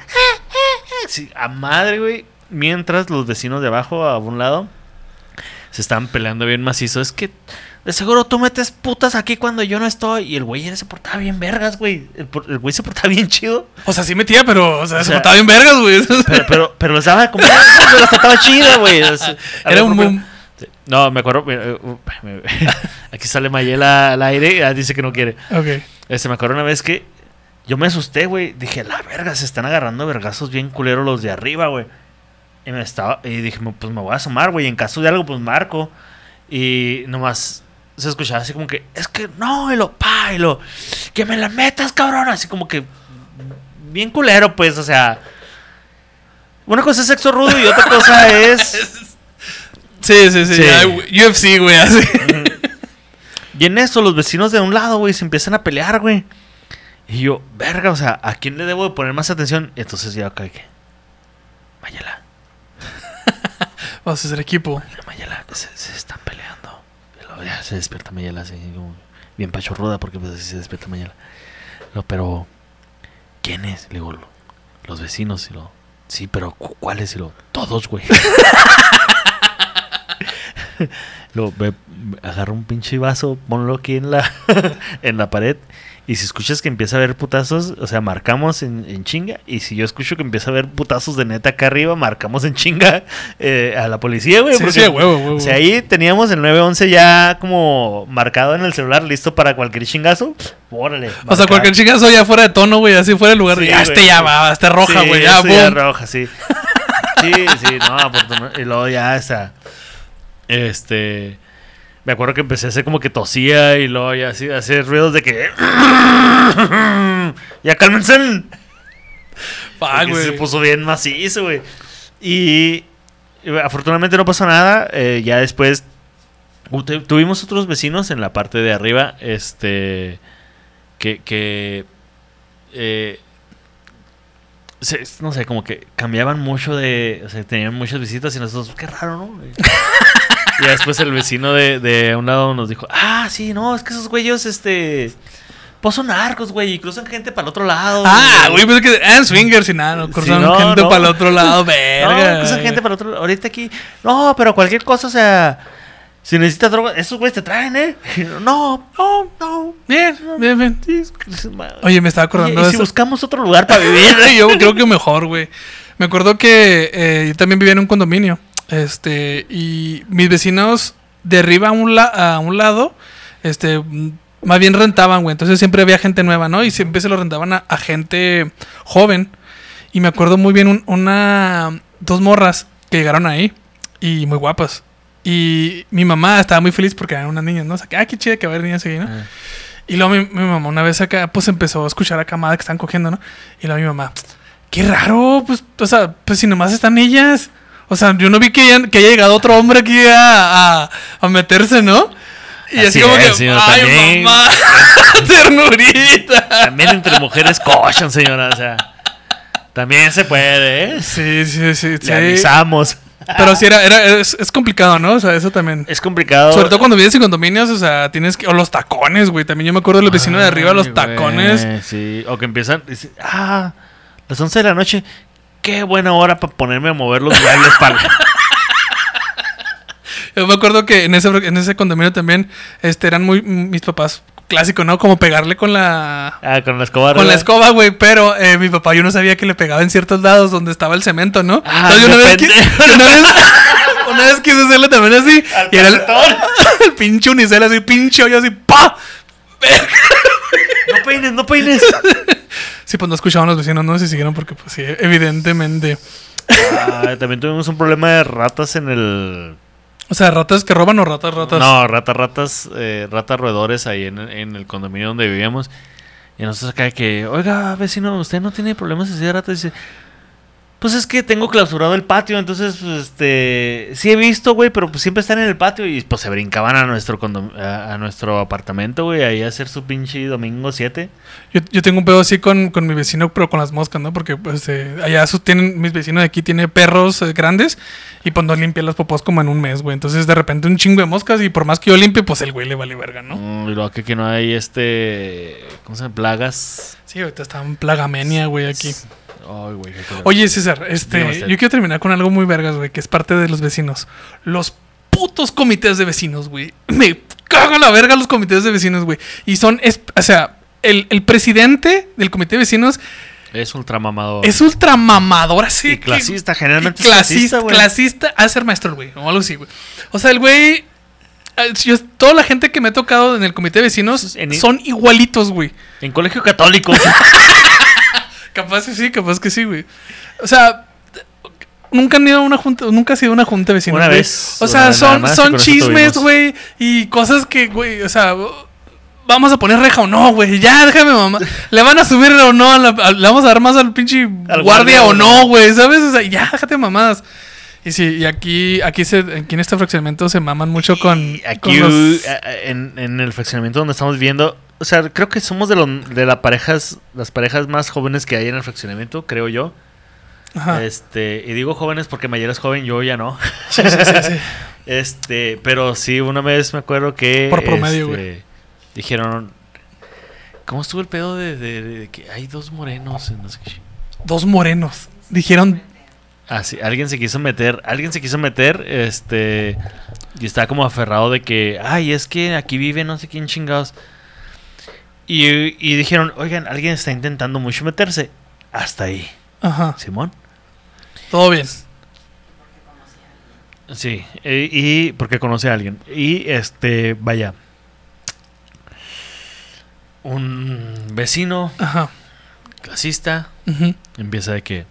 sí, a madre, güey. Mientras los vecinos de abajo, a un lado, se estaban peleando bien macizo. Es que de seguro tú metes putas aquí cuando yo no estoy. Y el güey se portaba bien vergas, güey. El, güey se portaba bien chido. O sea, sí metía, pero, o sea, O se sea, portaba bien vergas, güey. Pero, pero, pero les daba como. Se las trataba chida, güey. O sea, Era un boom. Sí. No, me acuerdo. eh, uh, me- Aquí sale Mayela al aire. dice que no quiere. Ok. Este, me acuerdo una vez que yo me asusté, güey. Dije, la verga, se están agarrando vergazos bien culeros los de arriba, güey. Y me estaba. Y dije, pues me voy a asomar, güey. En caso de algo, pues marco. Y nomás se escuchaba así como que, es que no, y lo, pa, y lo, que me la metas, cabrón. Así como que, bien culero, pues, o sea. Una cosa es sexo rudo y otra cosa es. Sí, sí, sí. Sí. ya, UFC, güey, así. Y en eso, los vecinos de un lado, güey, se empiezan a pelear, güey. Y yo, verga, o sea, ¿a quién le debo de poner más atención? Y entonces ya acá que. Mayela, Vamos a hacer equipo. Mayela, se, se están peleando. Ya se despierta Mayela así, como bien pachorruda, porque pues así se despierta Mayela. No, pero. ¿Quién es? Le digo, "Lo- los vecinos. Y lo, sí, pero cu- ¿cuáles? Y lo, todos, güey. Lo, ve, agarra un pinche vaso, ponlo aquí en la, en la pared. Y si escuchas que empieza a haber putazos, o sea, marcamos en, en chinga. Y si yo escucho que empieza a haber putazos de neta acá arriba, marcamos en chinga eh, a la policía, güey. Sí, porque- sí, huevo, huevo. o sea, ahí teníamos el 911 ya como marcado en el celular, listo para cualquier chingazo. Órale. O sea, cualquier chingazo ya fuera de tono, güey, así fuera de lugar. Sí, ya este ya va, este roja, güey, ya, boom. roja, sí. Sí, sí, no, Y luego ya está. Este. Me acuerdo que empecé a hacer como que tosía y luego ya así, hacer ruidos de que. Ya cálmense. Fuck, Porque se güey. puso bien macizo, güey. Y, afortunadamente no pasó nada. eh, ya después tuvimos otros vecinos en la parte de arriba, este, que, que eh, no sé, como que cambiaban mucho de, o sea, tenían muchas visitas y nosotros, qué raro, ¿no? Y después el vecino de, de un lado nos dijo, ah, sí, no, es que esos güeyes, este, pues son narcos, güey, y cruzan gente para el otro lado. Ah, güey, pues es que eran swingers y nada, no cruzaron no, gente no. para el otro lado, No, verga. cruza gente para el otro lado. Ahorita aquí. No, pero cualquier cosa, o sea. Si necesitas droga, esos güeyes te traen, ¿eh? No, no, no. Bien, bien, bien. Oye, me estaba acordando Oye, de ¿y si eso. buscamos otro lugar para vivir. yo creo que mejor, güey. Me acuerdo que eh, yo también vivía en un condominio. Este, y mis vecinos de arriba a un, la- a un lado, este, más bien rentaban, güey. Entonces siempre había gente nueva, ¿no? Y siempre se lo rentaban a, a gente joven. Y me acuerdo muy bien un- una, dos morras que llegaron ahí y muy guapas. Y mi mamá estaba muy feliz porque eran unas niñas, ¿no? O sea, que, ah, qué chida que va a haber niñas ¿no? Ah. Y luego mi, mi mamá una vez acá, pues empezó a escuchar a camada que están cogiendo, ¿no? Y luego mi mamá, qué raro, pues, o sea, pues si nomás están ellas. O sea, yo no vi que, haya llegado otro hombre aquí a, a, a meterse, ¿no? Y así, Así como es, que, ay, también. mamá, ternurita. También entre mujeres cochan, señora. O sea. También se puede, ¿eh? Sí, sí, sí, sí. Le avisamos. Pero sí era, era es, es complicado, ¿no? O sea, eso también. Es complicado. Sobre todo cuando vives en condominios, o sea, tienes que. O los tacones, güey. También yo me acuerdo de los vecinos de arriba, los tacones. Sí, o que empiezan. dice, ah, las 11 de la noche. Qué buena hora para ponerme a mover los muebles para. Yo me acuerdo que en ese, en ese condominio también este, eran muy. Mis papás, clásico, ¿no? Como pegarle con la. Ah, con la escoba. Con la escoba, güey, pero eh, mi papá yo no sabía que le pegaba en ciertos lados donde estaba el cemento, ¿no? Ah, Entonces, yo una, vez, depende. qui- una, vez, una vez quise hacerlo también así. Al y era el, el pinche unicel así, pinche hoyo así, ¡pa! No peines, no peines. Sí, pues no escuchaban los vecinos, no se siguieron porque, pues sí, evidentemente. Ah, también tuvimos un problema de ratas en el. O sea, ratas que roban o ratas, ratas. No, ratas, ratas, eh, ratas roedores ahí en, en el condominio donde vivíamos. Y nosotros acá de que, oiga, vecino, ¿usted no tiene problemas así de ratas? Dice, pues es que tengo clausurado el patio, entonces, pues, este, sí he visto, güey, pero pues siempre están en el patio y pues se brincaban a nuestro a, a nuestro apartamento, güey, ahí a hacer su pinche domingo 7. Yo, yo tengo un pedo así con, con mi vecino, pero con las moscas, ¿no? Porque pues eh, allá sus tienen, mis vecinos de aquí tienen perros eh, grandes y pues no limpia las popós como en un mes, güey. Entonces de repente un chingo de moscas y por más que yo limpie, pues el güey le vale verga, ¿no? Mm, y luego que, que no hay este, ¿cómo se llama? Plagas. Sí, ahorita está en plagamenia, güey, aquí. Ay, güey. Oye, César, este, yo quiero terminar con algo muy vergas, güey, que es parte de los vecinos. Los putos comités de vecinos, güey. Me cagan la verga los comités de vecinos, güey. Y son, es- o sea, el, el presidente del comité de vecinos Es ultramamador. es ultramamador así. Y que- clasista, generalmente clasista, clasista, güey. clasista, de ser maestro güey, o algo así, güey. O sea, el güey. Yo- toda la gente que me ha tocado en el comité de vecinos En- son igualitos, güey. En colegio católico. Capaz que sí, capaz que sí, güey. O sea, nunca han ido a una junta, nunca ha sido una junta de vecinos. Una güey. vez, O sea, son, son chismes, güey, y cosas que, güey, o sea, vamos a poner reja o no, güey. Ya, déjame, mamá. Le van a subir o no, a la- a- le vamos a dar más al pinche Al guardia, guardia o no. güey, ¿sabes? O sea, ya, déjate mamadas. Y sí, y aquí, aquí, se, aquí en este fraccionamiento se maman mucho con, Y con aquí los- en, en el fraccionamiento donde estamos viendo, o sea, creo que somos de, lo- de las parejas, las parejas más jóvenes que hay en el fraccionamiento, creo yo. Ajá. Este, y digo jóvenes porque Mayela es joven, yo ya no. Sí, sí, sí, sí. Este, pero sí, una vez me acuerdo que Por promedio, este, dijeron ¿Cómo estuvo el pedo de, de- de que hay dos morenos? en no sé qué? Dos morenos. Dijeron, Ah, sí, alguien se quiso meter, alguien se quiso meter, este, y estaba como aferrado de que, ay, es que aquí vive no sé quién chingados. Y, y dijeron, oigan, alguien está intentando mucho meterse. Hasta ahí, ajá, Simón. todo bien. Sí, e- y porque conoce a alguien. Y este, vaya. Un vecino Ajá. clasista empieza de que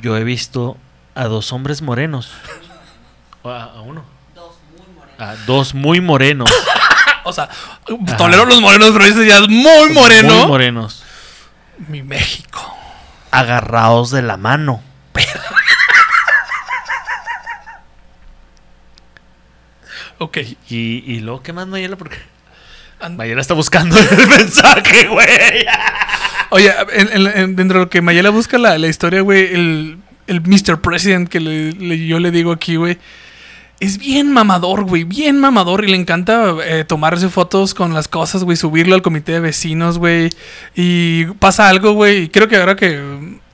yo he visto a dos hombres morenos. A, a uno. A dos muy morenos. O sea, tolero los morenos, pero ese ya es muy moreno. Muy morenos. Mi México. Agarrados de la mano. Ok. Y, y luego, ¿qué más, Mayela? Porque And- Mayela está buscando el mensaje, güey. Oye, en- en- en- dentro de lo que Mayela busca la, la historia, güey, el, el Mr. President que le- yo le digo aquí, güey, es bien mamador, güey, bien mamador y le encanta eh, tomarse fotos con las cosas, güey, subirlo al comité de vecinos, güey. Y pasa algo, güey, y creo que ahora que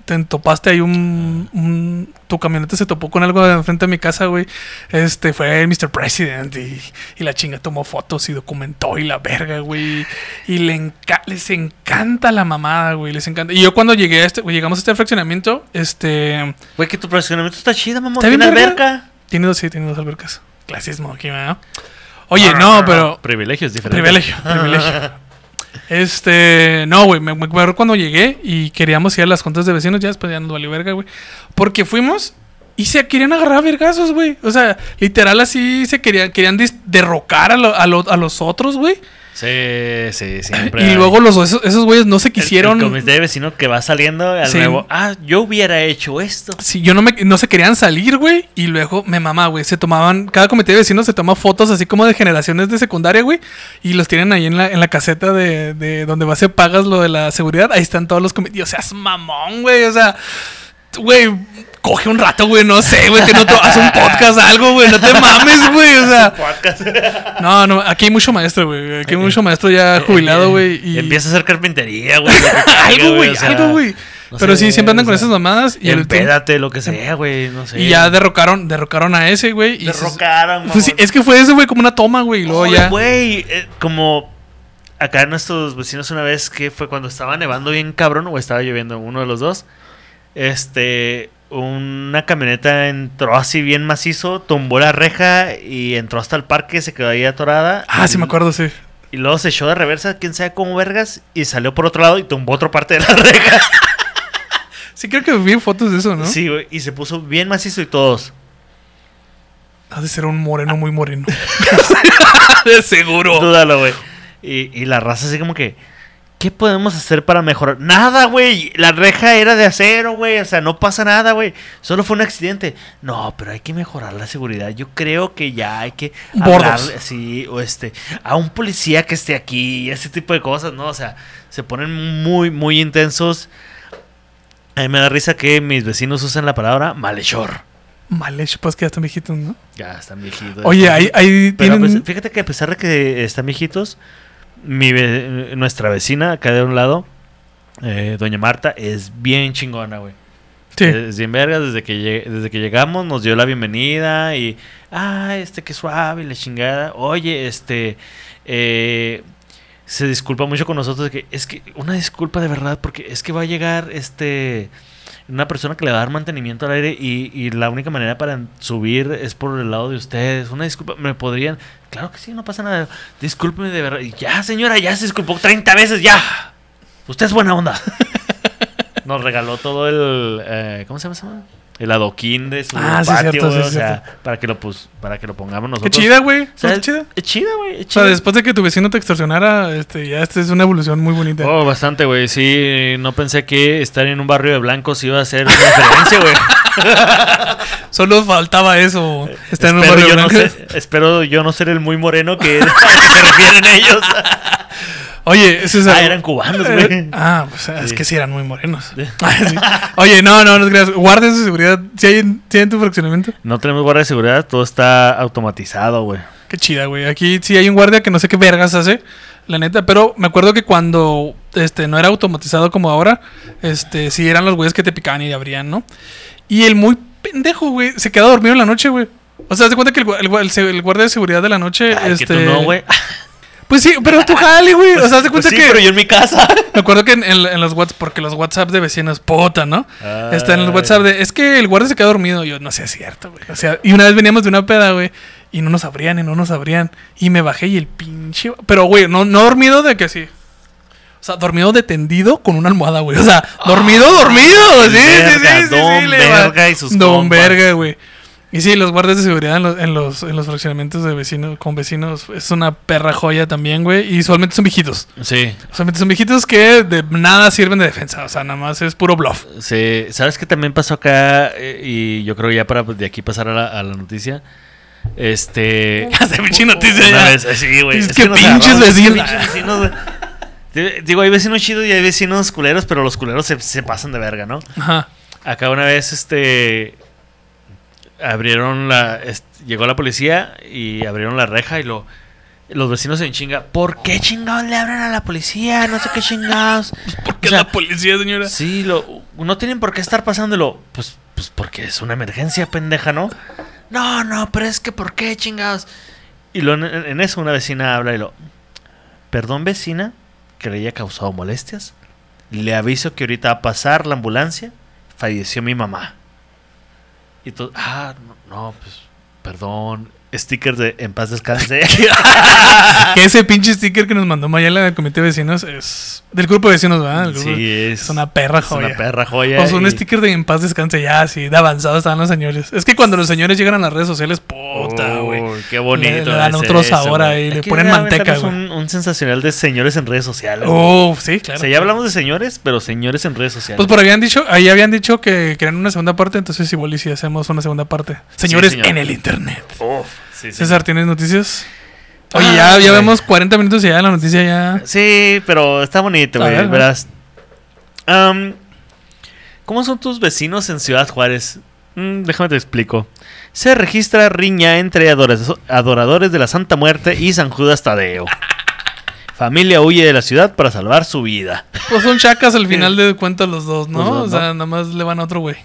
te topaste ahí un, un- Tu camioneta se topó con algo enfrente de mi casa, güey. Este fue el Mr. President y, y la chinga tomó fotos y documentó y la verga, güey. Y le enca- les encanta la mamada, güey, les encanta. Y yo cuando llegué a este, llegamos a este fraccionamiento, este... Güey, que tu fraccionamiento está chido, mamá. ¿Está bien, Tiene alberca. Tiene dos, sí, tiene dos albercas. Clasismo aquí, ¿verdad? Oye, no, pero... Privilegio es diferente. Privilegio, privilegio. Este, no, güey, me, acuerdo cuando llegué y queríamos ir a las juntas de vecinos, ya después ya verga, güey. Porque fuimos y se querían agarrar a vergazos, güey. O sea, literal así se querían, querían derrocar a, lo- a, lo- a los otros, güey. Sí, sí, siempre. Y hay. luego los, esos, esos güeyes no se quisieron... El, comité de vecino que va saliendo al Sí. nuevo. Ah, yo hubiera hecho esto. Sí, yo no me, no se querían salir, güey. Y luego me mamá, güey. Se tomaban, cada comité de vecinos se toma fotos así como de generaciones de secundaria, güey. Y los tienen ahí en la, en la caseta de, de donde vas a pagas lo de la seguridad. Ahí están todos los comités. O sea, es mamón, güey. O sea, güey, coge un rato, güey, no sé, güey, tiene otro, hace un podcast, algo, güey, no te mames, güey, o sea. Podcast. No, no, aquí hay mucho maestro, güey, aquí hay mucho maestro ya jubilado, güey, y... Empieza a hacer carpintería, güey. algo, güey, o sea, algo, güey. no Pero sé, sí, siempre andan con sea, esas mamadas y el Empédate, lo que sea, güey, no sé. Y ya derrocaron, derrocaron a ese, güey. Derrocaron, Pues sí, es que fue eso, güey, como una toma, güey. Y luego Oye, ya. Güey, eh, como acá nuestros vecinos una vez que fue cuando estaba nevando bien cabrón o estaba lloviendo, uno de los dos. Este, una camioneta entró así bien macizo, tumbó la reja y entró hasta el parque, se quedó ahí atorada. Ah, y, sí, me acuerdo, sí. Y luego se echó de reversa, quién sabe cómo vergas, y salió por otro lado y tumbó otra parte de la reja. Sí, creo que vi fotos de eso, ¿no? Sí, güey, y se puso bien macizo y todos. Ha de ser un moreno muy moreno. de seguro. Dúdalo, güey. Y, y la raza así como que, ¿qué podemos hacer para mejorar? Nada, güey. La reja era de acero, güey. O sea, no pasa nada, güey. Solo fue un accidente. No, pero hay que mejorar la seguridad. Yo creo que ya hay que hablarle, sí, o este, a un policía que esté aquí y ese tipo de cosas, ¿no? O sea, se ponen muy, muy intensos. A mí me da risa que mis vecinos usan la palabra malhechor. Mal hecho, pues que ya están viejitos, ¿no? Ya están viejitos. Oye, ahí, ahí Pero tienen. pues, fíjate que a pesar de que están viejitos, mi ve- nuestra vecina acá de un lado, eh, doña Marta, es bien chingona, güey. sí. Es bien verga, desde que, desde que llegamos nos dio la bienvenida y, ah, este, qué suave, y la chingada. Oye, este, eh, se disculpa mucho con nosotros, de que es que, una disculpa de verdad, porque es que va a llegar, este, una persona que le va a dar mantenimiento al aire y, la única manera para subir es por el lado de ustedes. Una disculpa, ¿me podrían? Claro que sí, no pasa nada. Discúlpeme de verdad. Ya, señora, ya se disculpó 30 veces, ya. Usted es buena onda. Nos regaló todo el, eh, ¿cómo se llama? El adoquín de su Ah, sí, patio, cierto, sí, o sea, cierto. para que lo pus, para que lo pongamos Qué nosotros. chida, güey. O sea, chida. Es chida, güey. O sea, después de que tu vecino te extorsionara, este, ya esta es una evolución muy bonita. Oh, bastante, güey. Sí, no pensé que estar en un barrio de blancos iba a ser una diferencia, güey. Solo faltaba eso. Estar en un espero, barrio yo no blanco. ser, espero yo no ser el muy moreno que, que se refieren ellos. Oye, César. Ah, eran cubanos, güey. Ah, pues es Sí. que sí eran muy morenos. Ah. Oye, no, no, no te creas. Guarden su seguridad. ¿Sí hay, en- sí hay en tu fraccionamiento? No tenemos guardia de seguridad, todo está automatizado, güey. Qué chida, güey. Aquí sí hay un guardia que no sé qué vergas hace, la neta. Pero me acuerdo que cuando este no era automatizado como ahora, este sí eran los güeyes que te picaban y abrían, ¿no? Y el muy pendejo, güey, se queda dormido en la noche, güey. O sea, haz de cuenta que el, gua- el gua- el se- el guardia de seguridad de la noche, Ay, este... tú no, güey. Pues sí, pero tú jale, güey. O sea, haz de Pues cuenta sí, que... pero yo en mi casa. Me acuerdo que en, en- en los WhatsApp, porque los WhatsApp de vecinos, puta, ¿no? Está en el. WhatsApp de, es que el guardia se quedó dormido. Yo, no sé, es cierto, güey. O sea, y una vez veníamos de una peda, güey, y no nos abrían y no nos abrían. Y me bajé y el pinche. Pero, güey, no, no dormido de que sí. O sea, dormido de tendido con una almohada, güey. O sea, dormido, dormido. Sí, sí, sí, sí, sí, don verga y sus Don compas. verga, güey. Y sí, los guardias de seguridad en los, en los, en los fraccionamientos de vecinos, con vecinos, es una perra joya también, güey. Y usualmente son viejitos. Sí, Usualmente son viejitos que de nada sirven de defensa. O sea, nada más es puro bluff. sí. ¿Sabes qué también pasó acá? Eh, y yo creo ya para de aquí pasar a la, a la noticia. Este. Hace pinche noticia ya. vez, eh, sí, güey. Es que pinches vecinos. Digo, hay vecinos chidos y hay vecinos culeros, pero los culeros se, se pasan de verga, ¿no? Ajá. Acá una vez, este. Abrieron la. llegó la policía y abrieron la reja y lo. Los vecinos en chinga. ¿Por qué chingados le abren a la policía? No sé qué chingados. Porque O sea, la policía, señora. Sí, lo, no tienen por qué estar pasándolo. Pues, pues porque es una emergencia, pendeja, ¿no? No, no, pero es que ¿por qué, chingados? Y lo, en, en eso una vecina habla y lo... Perdón, vecina, que le haya causado molestias. Le aviso que ahorita va a pasar la ambulancia. Falleció mi mamá. Y todo... Ah, no, no, pues, perdón. Sticker de en paz descanse. Que ese pinche sticker que nos mandó Mayela del comité de vecinos es del grupo de vecinos, ¿verdad? Grupo- sí, es, es una perra es joya. una perra joya. O sea, un sticker de en paz descanse ya, así, de avanzado están los señores. Es que cuando los señores llegan a las redes sociales, puta, güey. Qué bonito. Le- le dan es otro eso, sabor ahí, le ponen manteca. Un, un sensacional de señores en redes sociales. güey. Oh, sí, claro. o sea, ya hablamos de señores, pero señores en redes sociales. Pues por habían dicho, ahí habían dicho que querían una segunda parte, entonces igual y si hacemos una segunda parte. Señores señor. en el internet. Uf, sí, sí. César, ¿tienes noticias? Oye, Ah, ya, ya güey. vemos 40 minutos y ya la noticia ya. Sí, pero está bonito, güey. ver, Verás. ¿Cómo son tus vecinos en Ciudad Juárez? Mm, déjame te explico. Se registra riña entre adoradores, de la Santa Muerte y San Judas Tadeo. Familia huye de la ciudad para salvar su vida. Pues son chacas al final de cuentas los dos, ¿no? Pues no, o sea, no. nada más le van a otro güey.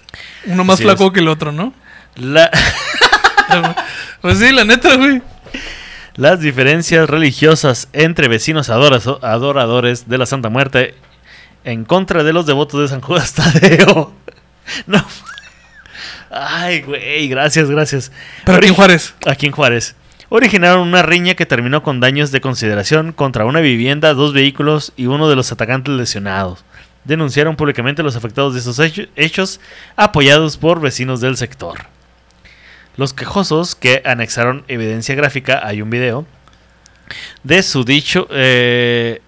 Uno más Así flaco es. que el otro, ¿no? La- Pues sí, la neta, güey. las diferencias religiosas entre vecinos adoradores de la Santa Muerte en contra de los devotos de San Judas Tadeo. No. Ay, güey, gracias, gracias. Pero aquí en Juárez. Aquí en Juárez. Originaron una riña que terminó con daños de consideración contra una vivienda, dos vehículos y uno de los atacantes lesionados. Denunciaron públicamente los afectados de estos hecho- hechos, apoyados por vecinos del sector. Los quejosos, que anexaron evidencia gráfica, hay un video, de su dicho... eh,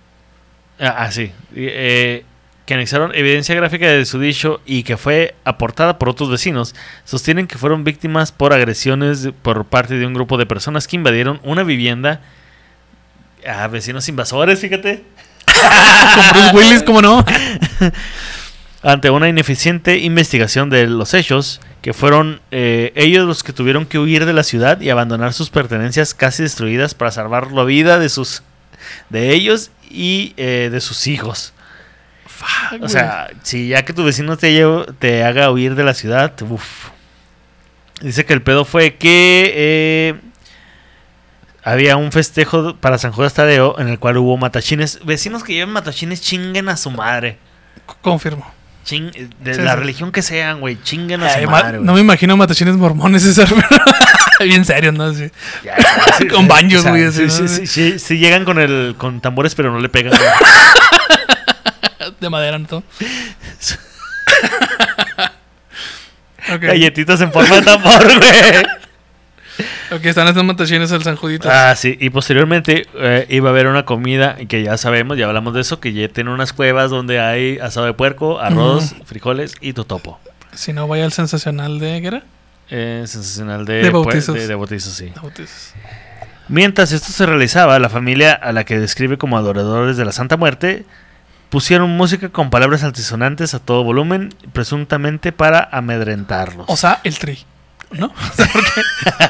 ah, ah, sí. eh, que anexaron evidencia gráfica de su dicho y que fue aportada por otros vecinos, sostienen que fueron víctimas por agresiones por parte de un grupo de personas que invadieron una vivienda. A vecinos invasores, fíjate. Con Bruce Willis, ¿cómo no? Ante una ineficiente investigación de los hechos, que fueron eh, ellos los que tuvieron que huir de la ciudad y abandonar sus pertenencias casi destruidas para salvar la vida de sus de ellos y eh, de sus hijos. Fuck, O sea, si ya que tu vecino te, llevo- te haga huir de la ciudad, uff. Dice que el pedo fue que eh, había un festejo para San Judas Tadeo en el cual hubo matachines. Vecinos que lleven matachines chinguen a su madre. Confirmo. Ching- de Sí, la sí. religión que sean, güey. Chinguen a Ay, su ma- madre, no me imagino matachines mormones, César. Bien serio, ¿no? Sí. Ya, ya, sí, Con baños, güey, sí, sí llegan con el con tambores, pero no le pegan. De madera, ¿no? ok. Galletitas en forma de tambor, güey. ok, están estos matachines al San Judito. Ah, sí, y posteriormente eh, iba a haber una comida que ya sabemos, ya hablamos de eso, que ya tiene unas cuevas donde hay asado de puerco, arroz, frijoles y totopo. Si no, vaya al sensacional de ¿qué era? Eh, sensacional de, De bautizos. de- de bautizos, sí. No, bautizos. Mientras esto se realizaba, la familia a la que describe como adoradores de la Santa Muerte pusieron música con palabras altisonantes a todo volumen, presuntamente para amedrentarlos. O sea, el tri. ¿No?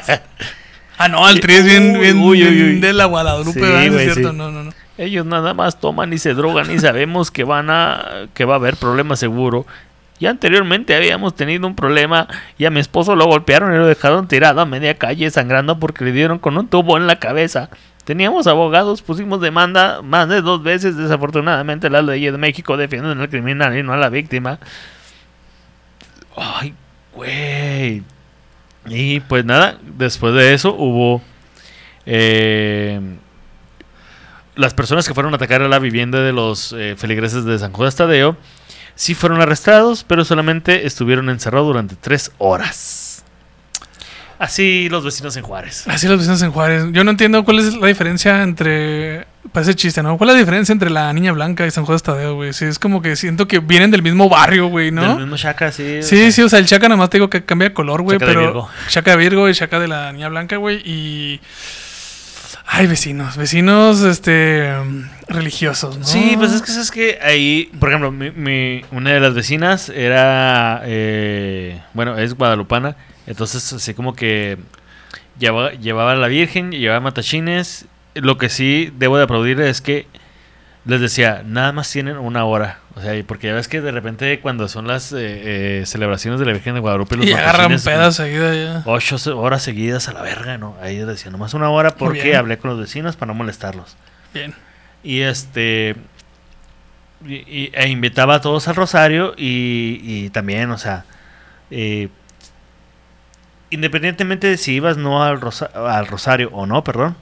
Ah, no, el tri es bien, bien, Uy, uy, bien de la Guadalupe, Sí, ¿verdad? ¿Es güey, cierto? sí. No, no, no. Ellos nada más toman y se drogan y sabemos que van a que va a haber problemas seguro. Ya anteriormente habíamos tenido un problema y a mi esposo lo golpearon y lo dejaron tirado a media calle sangrando porque le dieron con un tubo en la cabeza. Teníamos abogados, pusimos demanda más de dos veces. Desafortunadamente las leyes de México defienden al criminal y no a la víctima. Ay, güey. Y pues nada, después de eso hubo... eh, las personas que fueron a atacar a la vivienda de los eh, feligreses de San Judas Tadeo sí fueron arrestados, pero solamente estuvieron encerrados durante tres horas. Así los vecinos en Juárez. Así los vecinos en Juárez. Yo no entiendo cuál es la diferencia entre. Parece chiste, ¿no? ¿Cuál es la diferencia entre la Niña Blanca y San Juan Tadeo, güey? Sí, es como que siento que vienen del mismo barrio, güey, Del ¿no? mismo chaca, sí. Sí, sí, o sea, el Chaca nada más te digo que cambia de color, güey, Chaca de pero. Virgo. Chaca de Virgo y Chaca de la Niña Blanca, güey, y. Ay, vecinos, vecinos, este. religiosos, ¿no? Sí, pues es que es que ahí, por ejemplo, mi, mi- una de las vecinas era, eh, bueno, es guadalupana, entonces así como que llevaba, llevaba a la Virgen, llevaba matachines. Lo que sí debo de aplaudir es que les decía, nada más tienen una hora. O sea, porque ya ves que de repente cuando son las eh, eh, celebraciones de la Virgen de Guadalupe, los Y agarran pedas seguida ya. Ocho horas seguidas a la verga, ¿no? Ahí decía, nomás una hora porque bien. hablé con los vecinos para no molestarlos. Bien. Y este. Y, y- e invitaba a todos al rosario y, y también, o sea. eh, independientemente de si ibas no al, rosa- al rosario o no, perdón.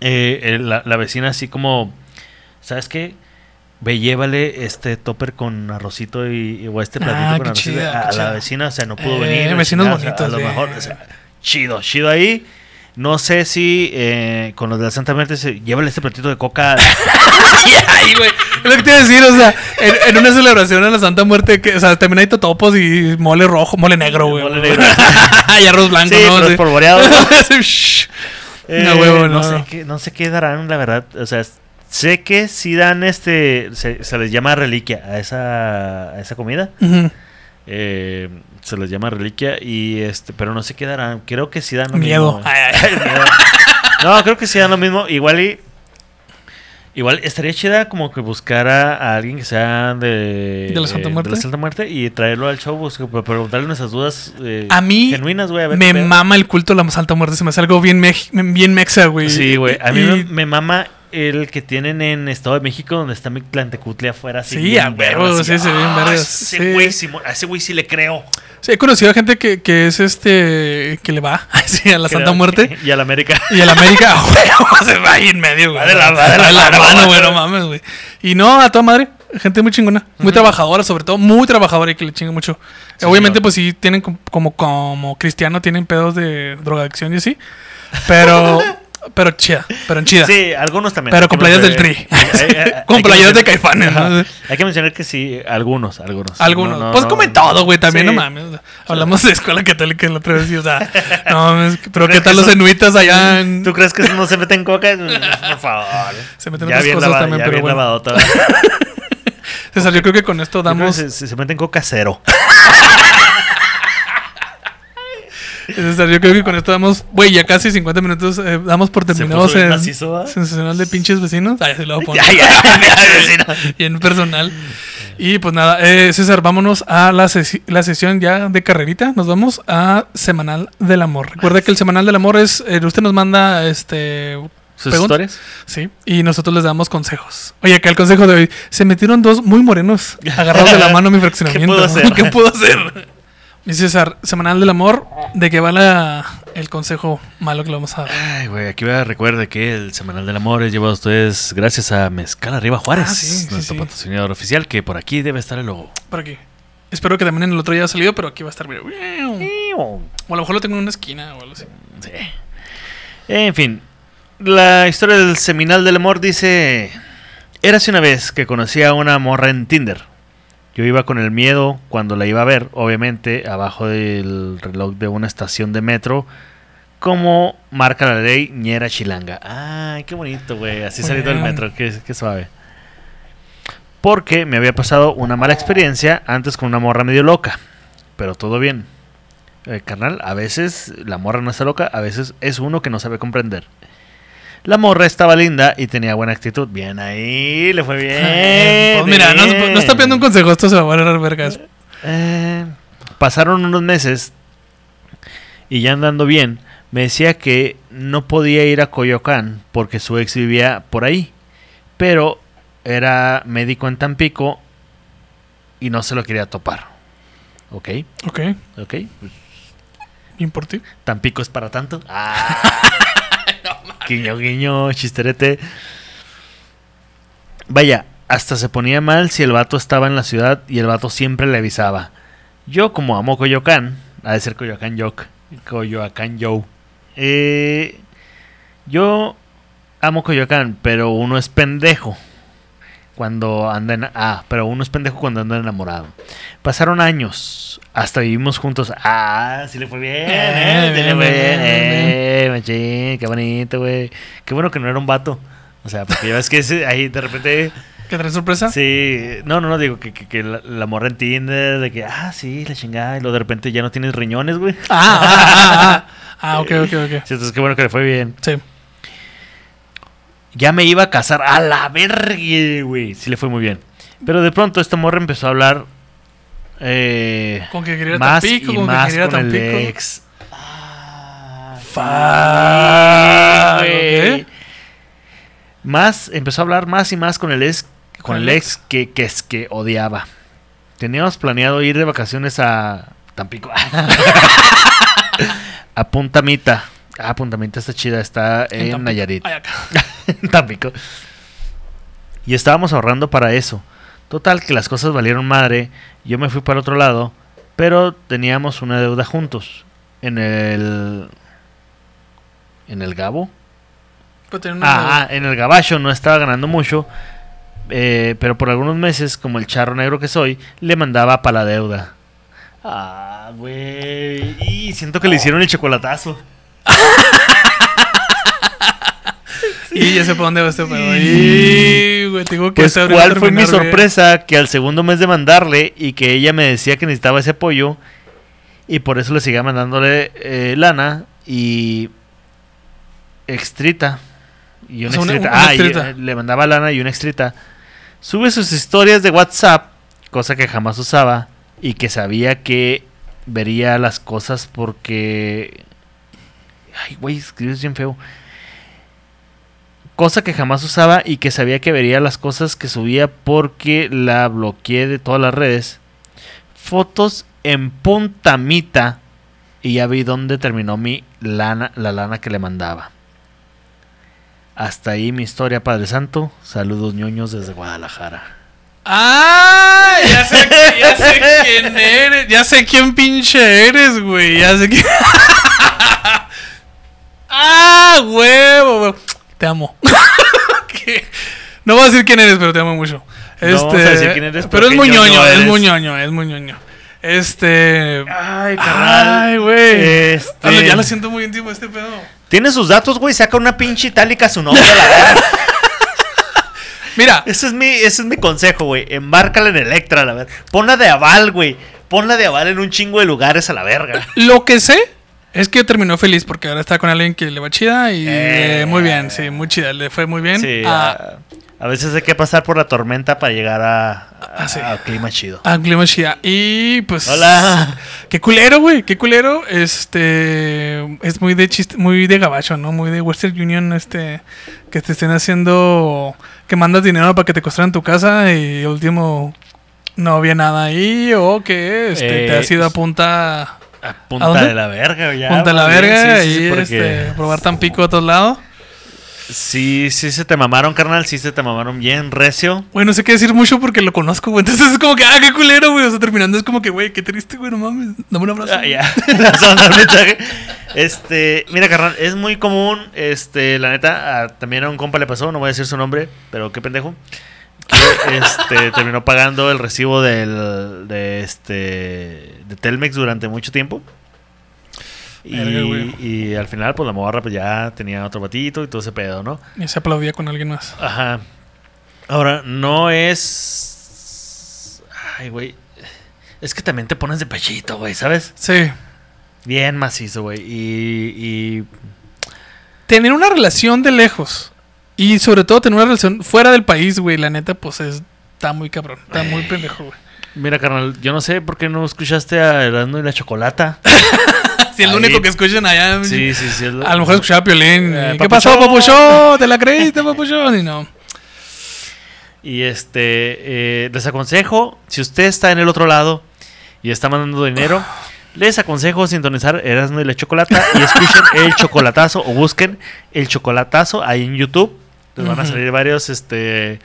eh, el- la, la vecina así como. ¿Sabes qué? Ve, llévale este topper con arrocito y, o este platito Ah, con arrocito chida, a la vecina, o sea, no pudo Eh, venir. vecinos bonitos, a lo mejor, o sea, chido, chido ahí. No sé si eh, con los de la Santa Muerte se llévale este platito de coca. Ay, güey. Es lo que te iba a decir, o sea, en, en una celebración a la Santa Muerte, que, o sea, también hay totopos y mole rojo, mole negro, güey. Mole negro. y arroz blanco, sí, ¿no? Sí. Eh, No, huevo, no no. sé qué, no sé qué darán, la verdad. O sea, sé que si dan este, se, se les llama reliquia a esa, a esa comida. Ujú. Eh, se les llama reliquia y este, pero no sé qué darán. Creo que sí dan lo Miedo. mismo. Miedo. No, creo que sí dan lo mismo. Igual y igual estaría chida como que buscara a alguien que sea de ¿De la Santa Muerte? de la Santa Muerte y traerlo al show para preguntarle nuestras dudas eh, A mí genuinas, güey, Me mama el culto de la Santa Muerte. Se me hace algo bien, mex- bien mexa, güey. Sí, güey. A mí Y- me, me mama el que tienen en Estado de México donde está mi Tlantecutle afuera. así Sí, a huevo, sí, se ven "Ah, vergas". Güey, sí ese güey sí le creo. Sí, he conocido a gente que, que es este. que le va sí, a la Santa. Muerte. y a la América. Y el América, a huevo, se va ahí en medio, güey. De la- de la mano, mano, güey, güey. no mames, güey. Y no, a toda madre. Gente muy chingona. Muy trabajadora, sobre todo. Muy trabajadora y que le chingue mucho. Sí, Obviamente, señor. pues sí, tienen com- como, como cristiano, tienen pedos de drogadicción y así. Pero. Pero chida. Pero en chida. Sí, algunos también. Pero con que playeras del Tri. Con playeras de Caifanes. ¿no? Hay que mencionar que sí, algunos, algunos. Algunos. No, no, pues no. como en todo, güey, también, Sí. no mames. hablamos de escuela católica la otra vez y, o sea, no mames. Pero ¿qué tal los son- enuitas allá en. ¿Tú crees que no se meten coca? Por favor. Se meten ya otras bien cosas también, ya pero bien bueno. César, yo creo que con esto damos. Se, se- se meten coca cero. César, yo creo que con esto damos. Güey, ya casi 50 minutos. eh, damos por terminados bien en. macizo. Sensacional de pinches vecinos. Ay, se lo voy a poner. Ya, ya, ya, vecino. y en personal. Y pues nada, eh, César, vámonos a la, sesi- la sesión ya de carrerita. Nos vamos a Semanal del Amor. Recuerda que el Semanal del Amor es. eh, usted nos manda este. ¿Sus historias? Sí, y nosotros les damos consejos. Oye, acá el consejo de hoy. Se metieron dos muy morenos agarrados de la mano en mi fraccionamiento. puedo hacer? ¿Qué puedo hacer? Mi César, Semanal del Amor, ¿de qué va la- el consejo malo que le vamos a dar? Ay, güey, aquí va, recuerde que el Semanal del Amor es llevado a ustedes gracias a Mezcal Arriba Juárez, Ah, sí, nuestro sí. patrocinador oficial, que por aquí debe estar el logo. Por aquí. Espero que también en el otro ya haya salido, pero aquí va a estar. mira. O a lo mejor lo tengo en una esquina o algo así. Sí. En fin, la historia del Seminal del Amor dice: Érase una vez que conocí a una morra en Tinder. Yo iba con el miedo cuando la iba a ver, obviamente, abajo del reloj de una estación de metro. Como marca la ley, ñera chilanga. Ay, qué bonito, güey. Así saliendo del metro, qué, qué suave. Porque me había pasado una mala experiencia antes con una morra medio loca. Pero todo bien. Eh, carnal, a veces la morra no está loca, a veces es uno que no sabe comprender. La morra estaba linda y tenía buena actitud. Bien ahí, le fue bien. Pues mira, no, bien. no está pidiendo un consejo, esto se va a valer vergas. Eh, pasaron unos meses y ya andando bien, me decía que no podía ir a Coyoacán porque su ex vivía por ahí, pero era médico en Tampico y no se lo quería topar. ¿Ok? Ok, ¿Ok? bien por ti. Tampico es para tanto. Ah. guiño, guiño, chisterete. Vaya, hasta se ponía mal si el vato estaba en la ciudad y el vato siempre le avisaba. Yo, como amo Coyoacán, ha de ser Coyoacán Yok, Coyoacán Yo. Eh, yo amo Coyoacán, pero uno es pendejo cuando anda en, ah, pero uno es pendejo cuando anda enamorado. Pasaron años, hasta vivimos juntos. Ah, sí le fue bien, eh, sí le fue bien, eh, machín, qué bonito, güey. Qué bueno que no era un vato. O sea, porque ya ves que ese- ahí de repente, ¿Qué trae sorpresa? sí, no, no, no, digo que, que, que la, la morra entiende de que, ah, sí, la chingada, y luego de repente ya no tienes riñones, güey. Ah, ah, ah, ah. Ah, ok, ok, ok. Sí, entonces qué bueno que le fue bien. Sí. Ya me iba a casar a la verga, güey. Sí le fue muy bien. Pero de pronto esta morra empezó a hablar eh, Con que quería más Tampico, y con que más quería ir a con el ex. Ah, Fuck, ok. Más, empezó a hablar más y más con el ex, con el ex que, que es que odiaba. Teníamos planeado ir de vacaciones a Tampico. a Puntamita. Ah, Puntamita está chida, está en, Tampico. Nayarit. Tampico. Y estábamos ahorrando para eso. Total, que las cosas valieron madre. Yo me fui para otro lado. Pero teníamos una deuda juntos. En el. En el Gabo. Ah, ah, en el Gabacho no estaba ganando mucho. eh, pero por algunos meses, como el charro negro que soy, le mandaba para la deuda. Ah, güey. Y siento que le hicieron el chocolatazo. Y ya sé para dónde va este pedo. Y, güey, te digo que Pues, ¿cuál fue mi sorpresa? Que al segundo mes de mandarle y que ella me decía que necesitaba ese apoyo, Y por eso le seguía mandándole eh, lana y extrita. Y una O sea, una- extrita. una Ah, y, eh, le mandaba lana y una extrita. Sube sus historias de WhatsApp, cosa que jamás usaba y que sabía que vería las cosas porque... Ay, güey, escribes bien feo. Cosa que jamás usaba y que sabía que vería las cosas que subía porque la bloqueé de todas las redes. Fotos en puntamita y ya vi dónde terminó mi lana, la lana que le mandaba. Hasta ahí mi historia, Padre Santo. Saludos ñoños desde Guadalajara. ¡Ah! Ya sé, ya sé quién eres. Ya sé quién pinche eres, güey. Ya sé quién. ¡Ah, huevo, huevo! Te amo. ¿Qué? No voy a decir quién eres, pero te amo mucho. Este, No vamos a decir quién eres, pero es muy ñoño es muy ñoño, es muy ñoño. Este. Ay, Ay, güey. Este- Ah, Ya lo siento muy íntimo este pedo. Tiene sus datos, güey. Saca una pinche itálica a su nombre. a la verga. Mira, ese, es mi, ese es mi consejo, güey. Embárcala en Electra, la verga. Ponla de aval, güey. Ponla de aval en un chingo de lugares a la verga. lo que sé es que terminó feliz porque ahora está con alguien que le va chida y Eh. eh, muy bien, sí, muy chida, le fue muy bien. Sí, Ah, a, a veces hay que pasar por la tormenta para llegar a, a- Ah, sí. a clima chido. a clima chida. Y pues. Hola. Qué culero, güey. Qué culero. Este. Es muy de chiste, muy de gabacho, ¿no? Muy de Western Union, este. Que te estén haciendo. Que mandas dinero para que te construyan tu casa y último. No había nada ahí. O que este, te Eh, has ido a punta. A punta de la verga, ya. punta a la verga sí, sí, y porque este, probar tan pico a todos lados. Sí, sí se te mamaron, carnal. Sí se te mamaron bien recio. Güey, no sé qué decir mucho porque lo conozco, güey. Entonces es como que, ah, qué culero, güey. O sea, terminando es como que, güey, qué triste, güey, no mames. Dame un abrazo. Ah, ya. Este, mira, carnal, es muy común. Este, la neta, a- también a un compa le pasó, no voy a decir su nombre, pero qué pendejo. Que este, terminó pagando el recibo del, de este, de Telmex durante mucho tiempo. Y, y al final, pues la morra pues ya tenía otro batito y todo ese pedo, ¿no? Y se aplaudía con alguien más. Ajá. Ahora, no es. Ay, güey. Es que también te pones de pechito, güey, ¿sabes? Sí. Bien macizo, güey. Y, y. Tener una relación de lejos. Y sobre todo tener una relación fuera del país, güey. La neta, pues es, está muy cabrón. Está muy pendejo, güey. Mira, carnal, yo no sé por qué no escuchaste a Erasmo y la Chocolata. Si es lo Ahí. único que escuchan allá. Sí, sí, sí. es lo- A lo mejor escuchaba a Piolín. Eh, ¿Qué papuchón. pasó, papuchón? ¿Te la creíste, papuchón? Y no. Y este, eh, les aconsejo, si usted está en el otro lado y está mandando dinero, les aconsejo sintonizar Erasmo y la Chocolata y escuchen el chocolatazo o busquen el chocolatazo ahí en YouTube. Les van a salir varios, este,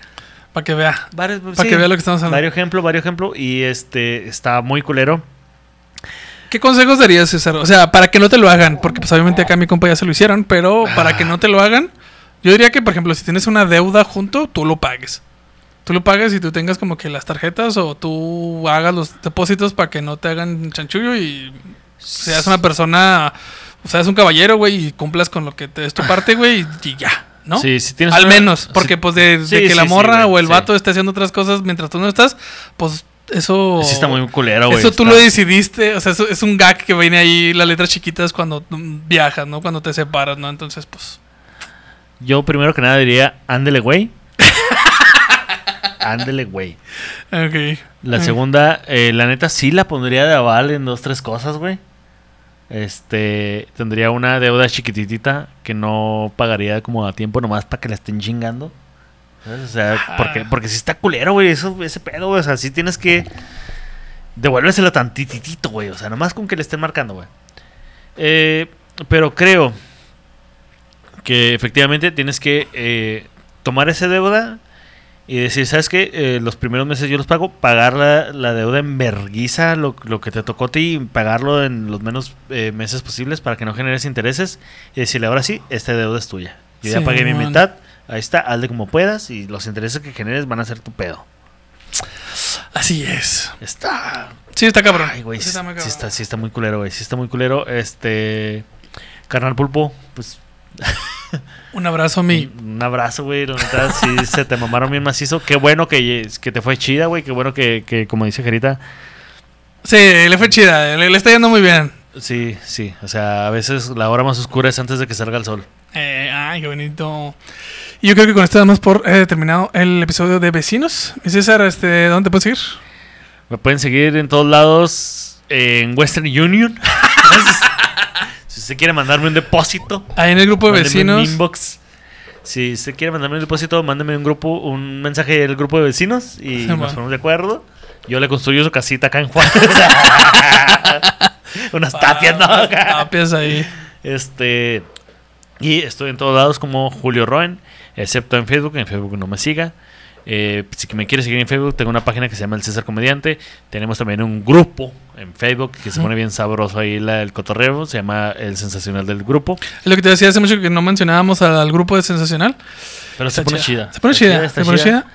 Para que vea. varios, Para que vea lo que estamos hablando. Varios ejemplos, varios ejemplos y este, está muy culero. ¿Qué consejos darías, César? O sea, para que no te lo hagan. Porque, pues, obviamente acá mi compa ya se lo hicieron. Pero para que no te lo hagan, yo diría que, por ejemplo, si tienes una deuda junto, tú lo pagues. Tú lo pagues y tú tengas como que las tarjetas o tú hagas los depósitos para que no te hagan chanchullo y seas una persona, o sea, es un caballero, güey, y cumplas con lo que te es tu parte, güey, y ya, ¿no? Sí, si tienes Al menos, porque pues de, de Sí, que la sí, morra güey, o el vato esté haciendo otras cosas mientras tú no estás, pues eso... sí está muy culero, güey. Eso tú está- lo decidiste, o sea, eso es un gag que viene ahí, las letras chiquitas cuando mm, viajas, ¿no? Cuando te separas, ¿no? Entonces, pues... Yo primero que nada diría, ándele, güey. ándele, güey. Ok. La segunda, eh, la neta sí la pondría de aval en dos, tres cosas, güey. Este, tendría una deuda chiquititita que no pagaría como a tiempo nomás para que la estén chingando. ¿Sabes? O sea, porque, porque si está culero, güey, eso, ese pedo, güey. O sea, sí tienes que devuélveselo tantitito, güey. O sea, nomás con que le estén marcando, güey. Eh, pero creo que efectivamente tienes que eh, tomar esa deuda y decir, ¿sabes qué? Eh, los primeros meses yo los pago, pagar la, la deuda en verguiza, lo, lo que te tocó a ti, pagarlo en los menos eh, meses posibles para que no generes intereses y decirle, ahora sí, esta deuda es tuya. Yo ya pagué mi mitad, ahí está, hazle como puedas y los intereses que generes van a ser tu pedo. Así es. Está... Sí, está cabrón. Ay, güey, Sí sí, está, sí está muy culero, güey, sí está muy culero. Este... Carnal Pulpo, pues Un abrazo a mi... Un abrazo, güey. La neta, sí se te mamaron bien macizo. Qué bueno que, que te fue chida, güey. Qué bueno que, que, como dice Jerita, Sí, le fue chida, le, le está yendo muy bien. Sí, sí. O sea, a veces la hora más oscura es antes de que salga el sol. Eh, ay, qué bonito. Y yo creo que con esto damos por eh, terminado el episodio de Vecinos. Y César, este, ¿dónde te puedes seguir? Me pueden seguir en todos lados en Western Union. si usted quiere mandarme un depósito, Ahí en el grupo de mándeme un vecinos. inbox. Si usted quiere mandarme un depósito, mándeme un grupo, un mensaje del grupo de vecinos y Sí, nos man. ponemos de acuerdo. Yo le construyo su casita acá en Juárez. Unas tapias, ¿no? Ah, Tapias ahí. Este. Y estoy en todos lados como Julio Roen, excepto en Facebook. En Facebook no me siga. Eh, si me quiere seguir en Facebook, tengo una página que se llama El César Comediante. Tenemos también un grupo en Facebook que se pone bien sabroso ahí la, el cotorreo. Se llama El Sensacional del Grupo. Es lo que te decía hace mucho que no mencionábamos al, grupo de Sensacional. Pero se Está pone chida. Se pone chida. Se pone chida.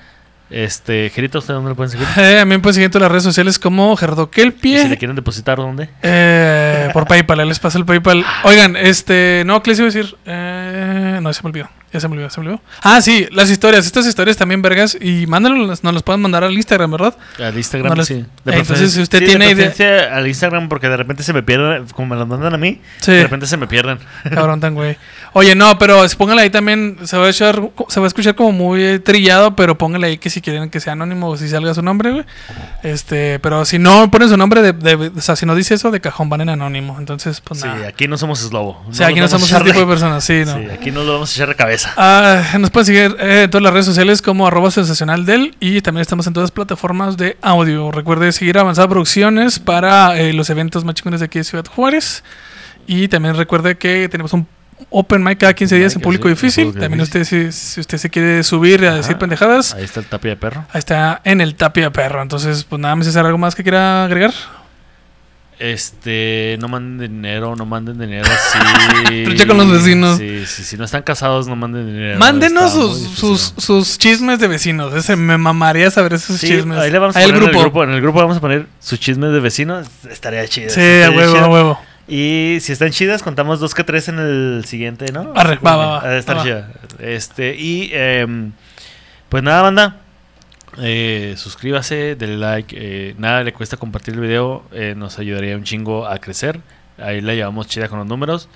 Este, Gerito, ¿usted dónde lo pueden seguir? Eh, a mí me pueden seguir en todas las redes sociales como Gerardo Y si le Kelpie. quieren depositar, ¿dónde? Eh, por PayPal, les paso el PayPal. Oigan, este, no, ¿qué les iba a decir? Eh, no, se me olvidó. Ya se me olvidó, se me olvidó. Ah, sí, las historias. Estas historias también, vergas. Y mándanos, nos las pueden mandar al Instagram, ¿verdad? Al Instagram, sí. Eh, entonces, preferencia- si usted sí, tiene de idea- al Instagram porque de repente se me pierden, como me lo mandan a mí, Sí. de repente se me pierden. Cabrón tan güey. Oye, no, pero póngale ahí también. Se va a echar, se va a escuchar como muy trillado, pero póngale ahí que si quieren que sea anónimo o si salga su nombre, güey. Este, pero si no ponen su nombre, de, de- o sea, si no dice eso, de cajón van en anónimo. Entonces, pues Sí, nada. aquí no somos Slobo. o sea, aquí no somos ese tipo de personas, sí, ¿no? de- Sí, aquí no lo vamos a echar de cabeza. Ah, nos pueden seguir eh, en todas las redes sociales como arroba sensacional del y también estamos en todas las plataformas de audio. Recuerde seguir Avanzada Producciones para eh, los eventos más chingones de aquí de Ciudad Juárez. Y también recuerde que tenemos un open mic cada 15 días en público sí, difícil. público También difícil. usted, si, si usted se quiere subir a decir Ajá. pendejadas, Ahí está el tapia de perro. ahí está en el Tapia Perro. Entonces, pues nada, ¿me César, algo más que quiera agregar? Este, no manden dinero, no manden dinero así. Trucha con los vecinos. Sí, sí, si no están casados, no manden dinero. Mándenos sus, sus, sus chismes de vecinos. Ese me mamaría saber esos Sí, chismes. ahí le vamos a poner en grupo. el grupo. En el grupo vamos a poner sus chismes de vecinos. Estaría chido. Sí, a huevo, a huevo. Y si están chidas, contamos dos que tres en el siguiente, ¿no? Arre, va, va, va. Estar Va, chida. Este, y em, pues nada, banda. Eh, suscríbase, denle like. eh, nada le cuesta compartir el video. eh, nos ayudaría un chingo a crecer. Ahí la llevamos chida con los números.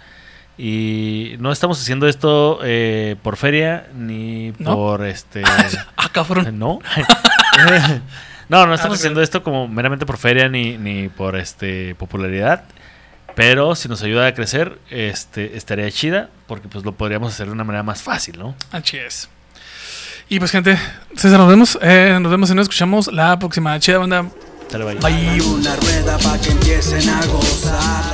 Y no estamos haciendo esto eh, por feria ni ¿No? por este. Ah, cabrón. no. no, no estamos Ah, haciendo esto como meramente por feria ni, ni por este popularidad. Pero si nos ayuda a crecer, este estaría chida, porque pues lo podríamos hacer de una manera más fácil, ¿no? Así es. Y pues, gente, César, nos vemos. Eh, nos vemos y nos escuchamos la próxima. Chida banda. Dale, bye. Bye. Una rueda pa' que empiecen a gozar.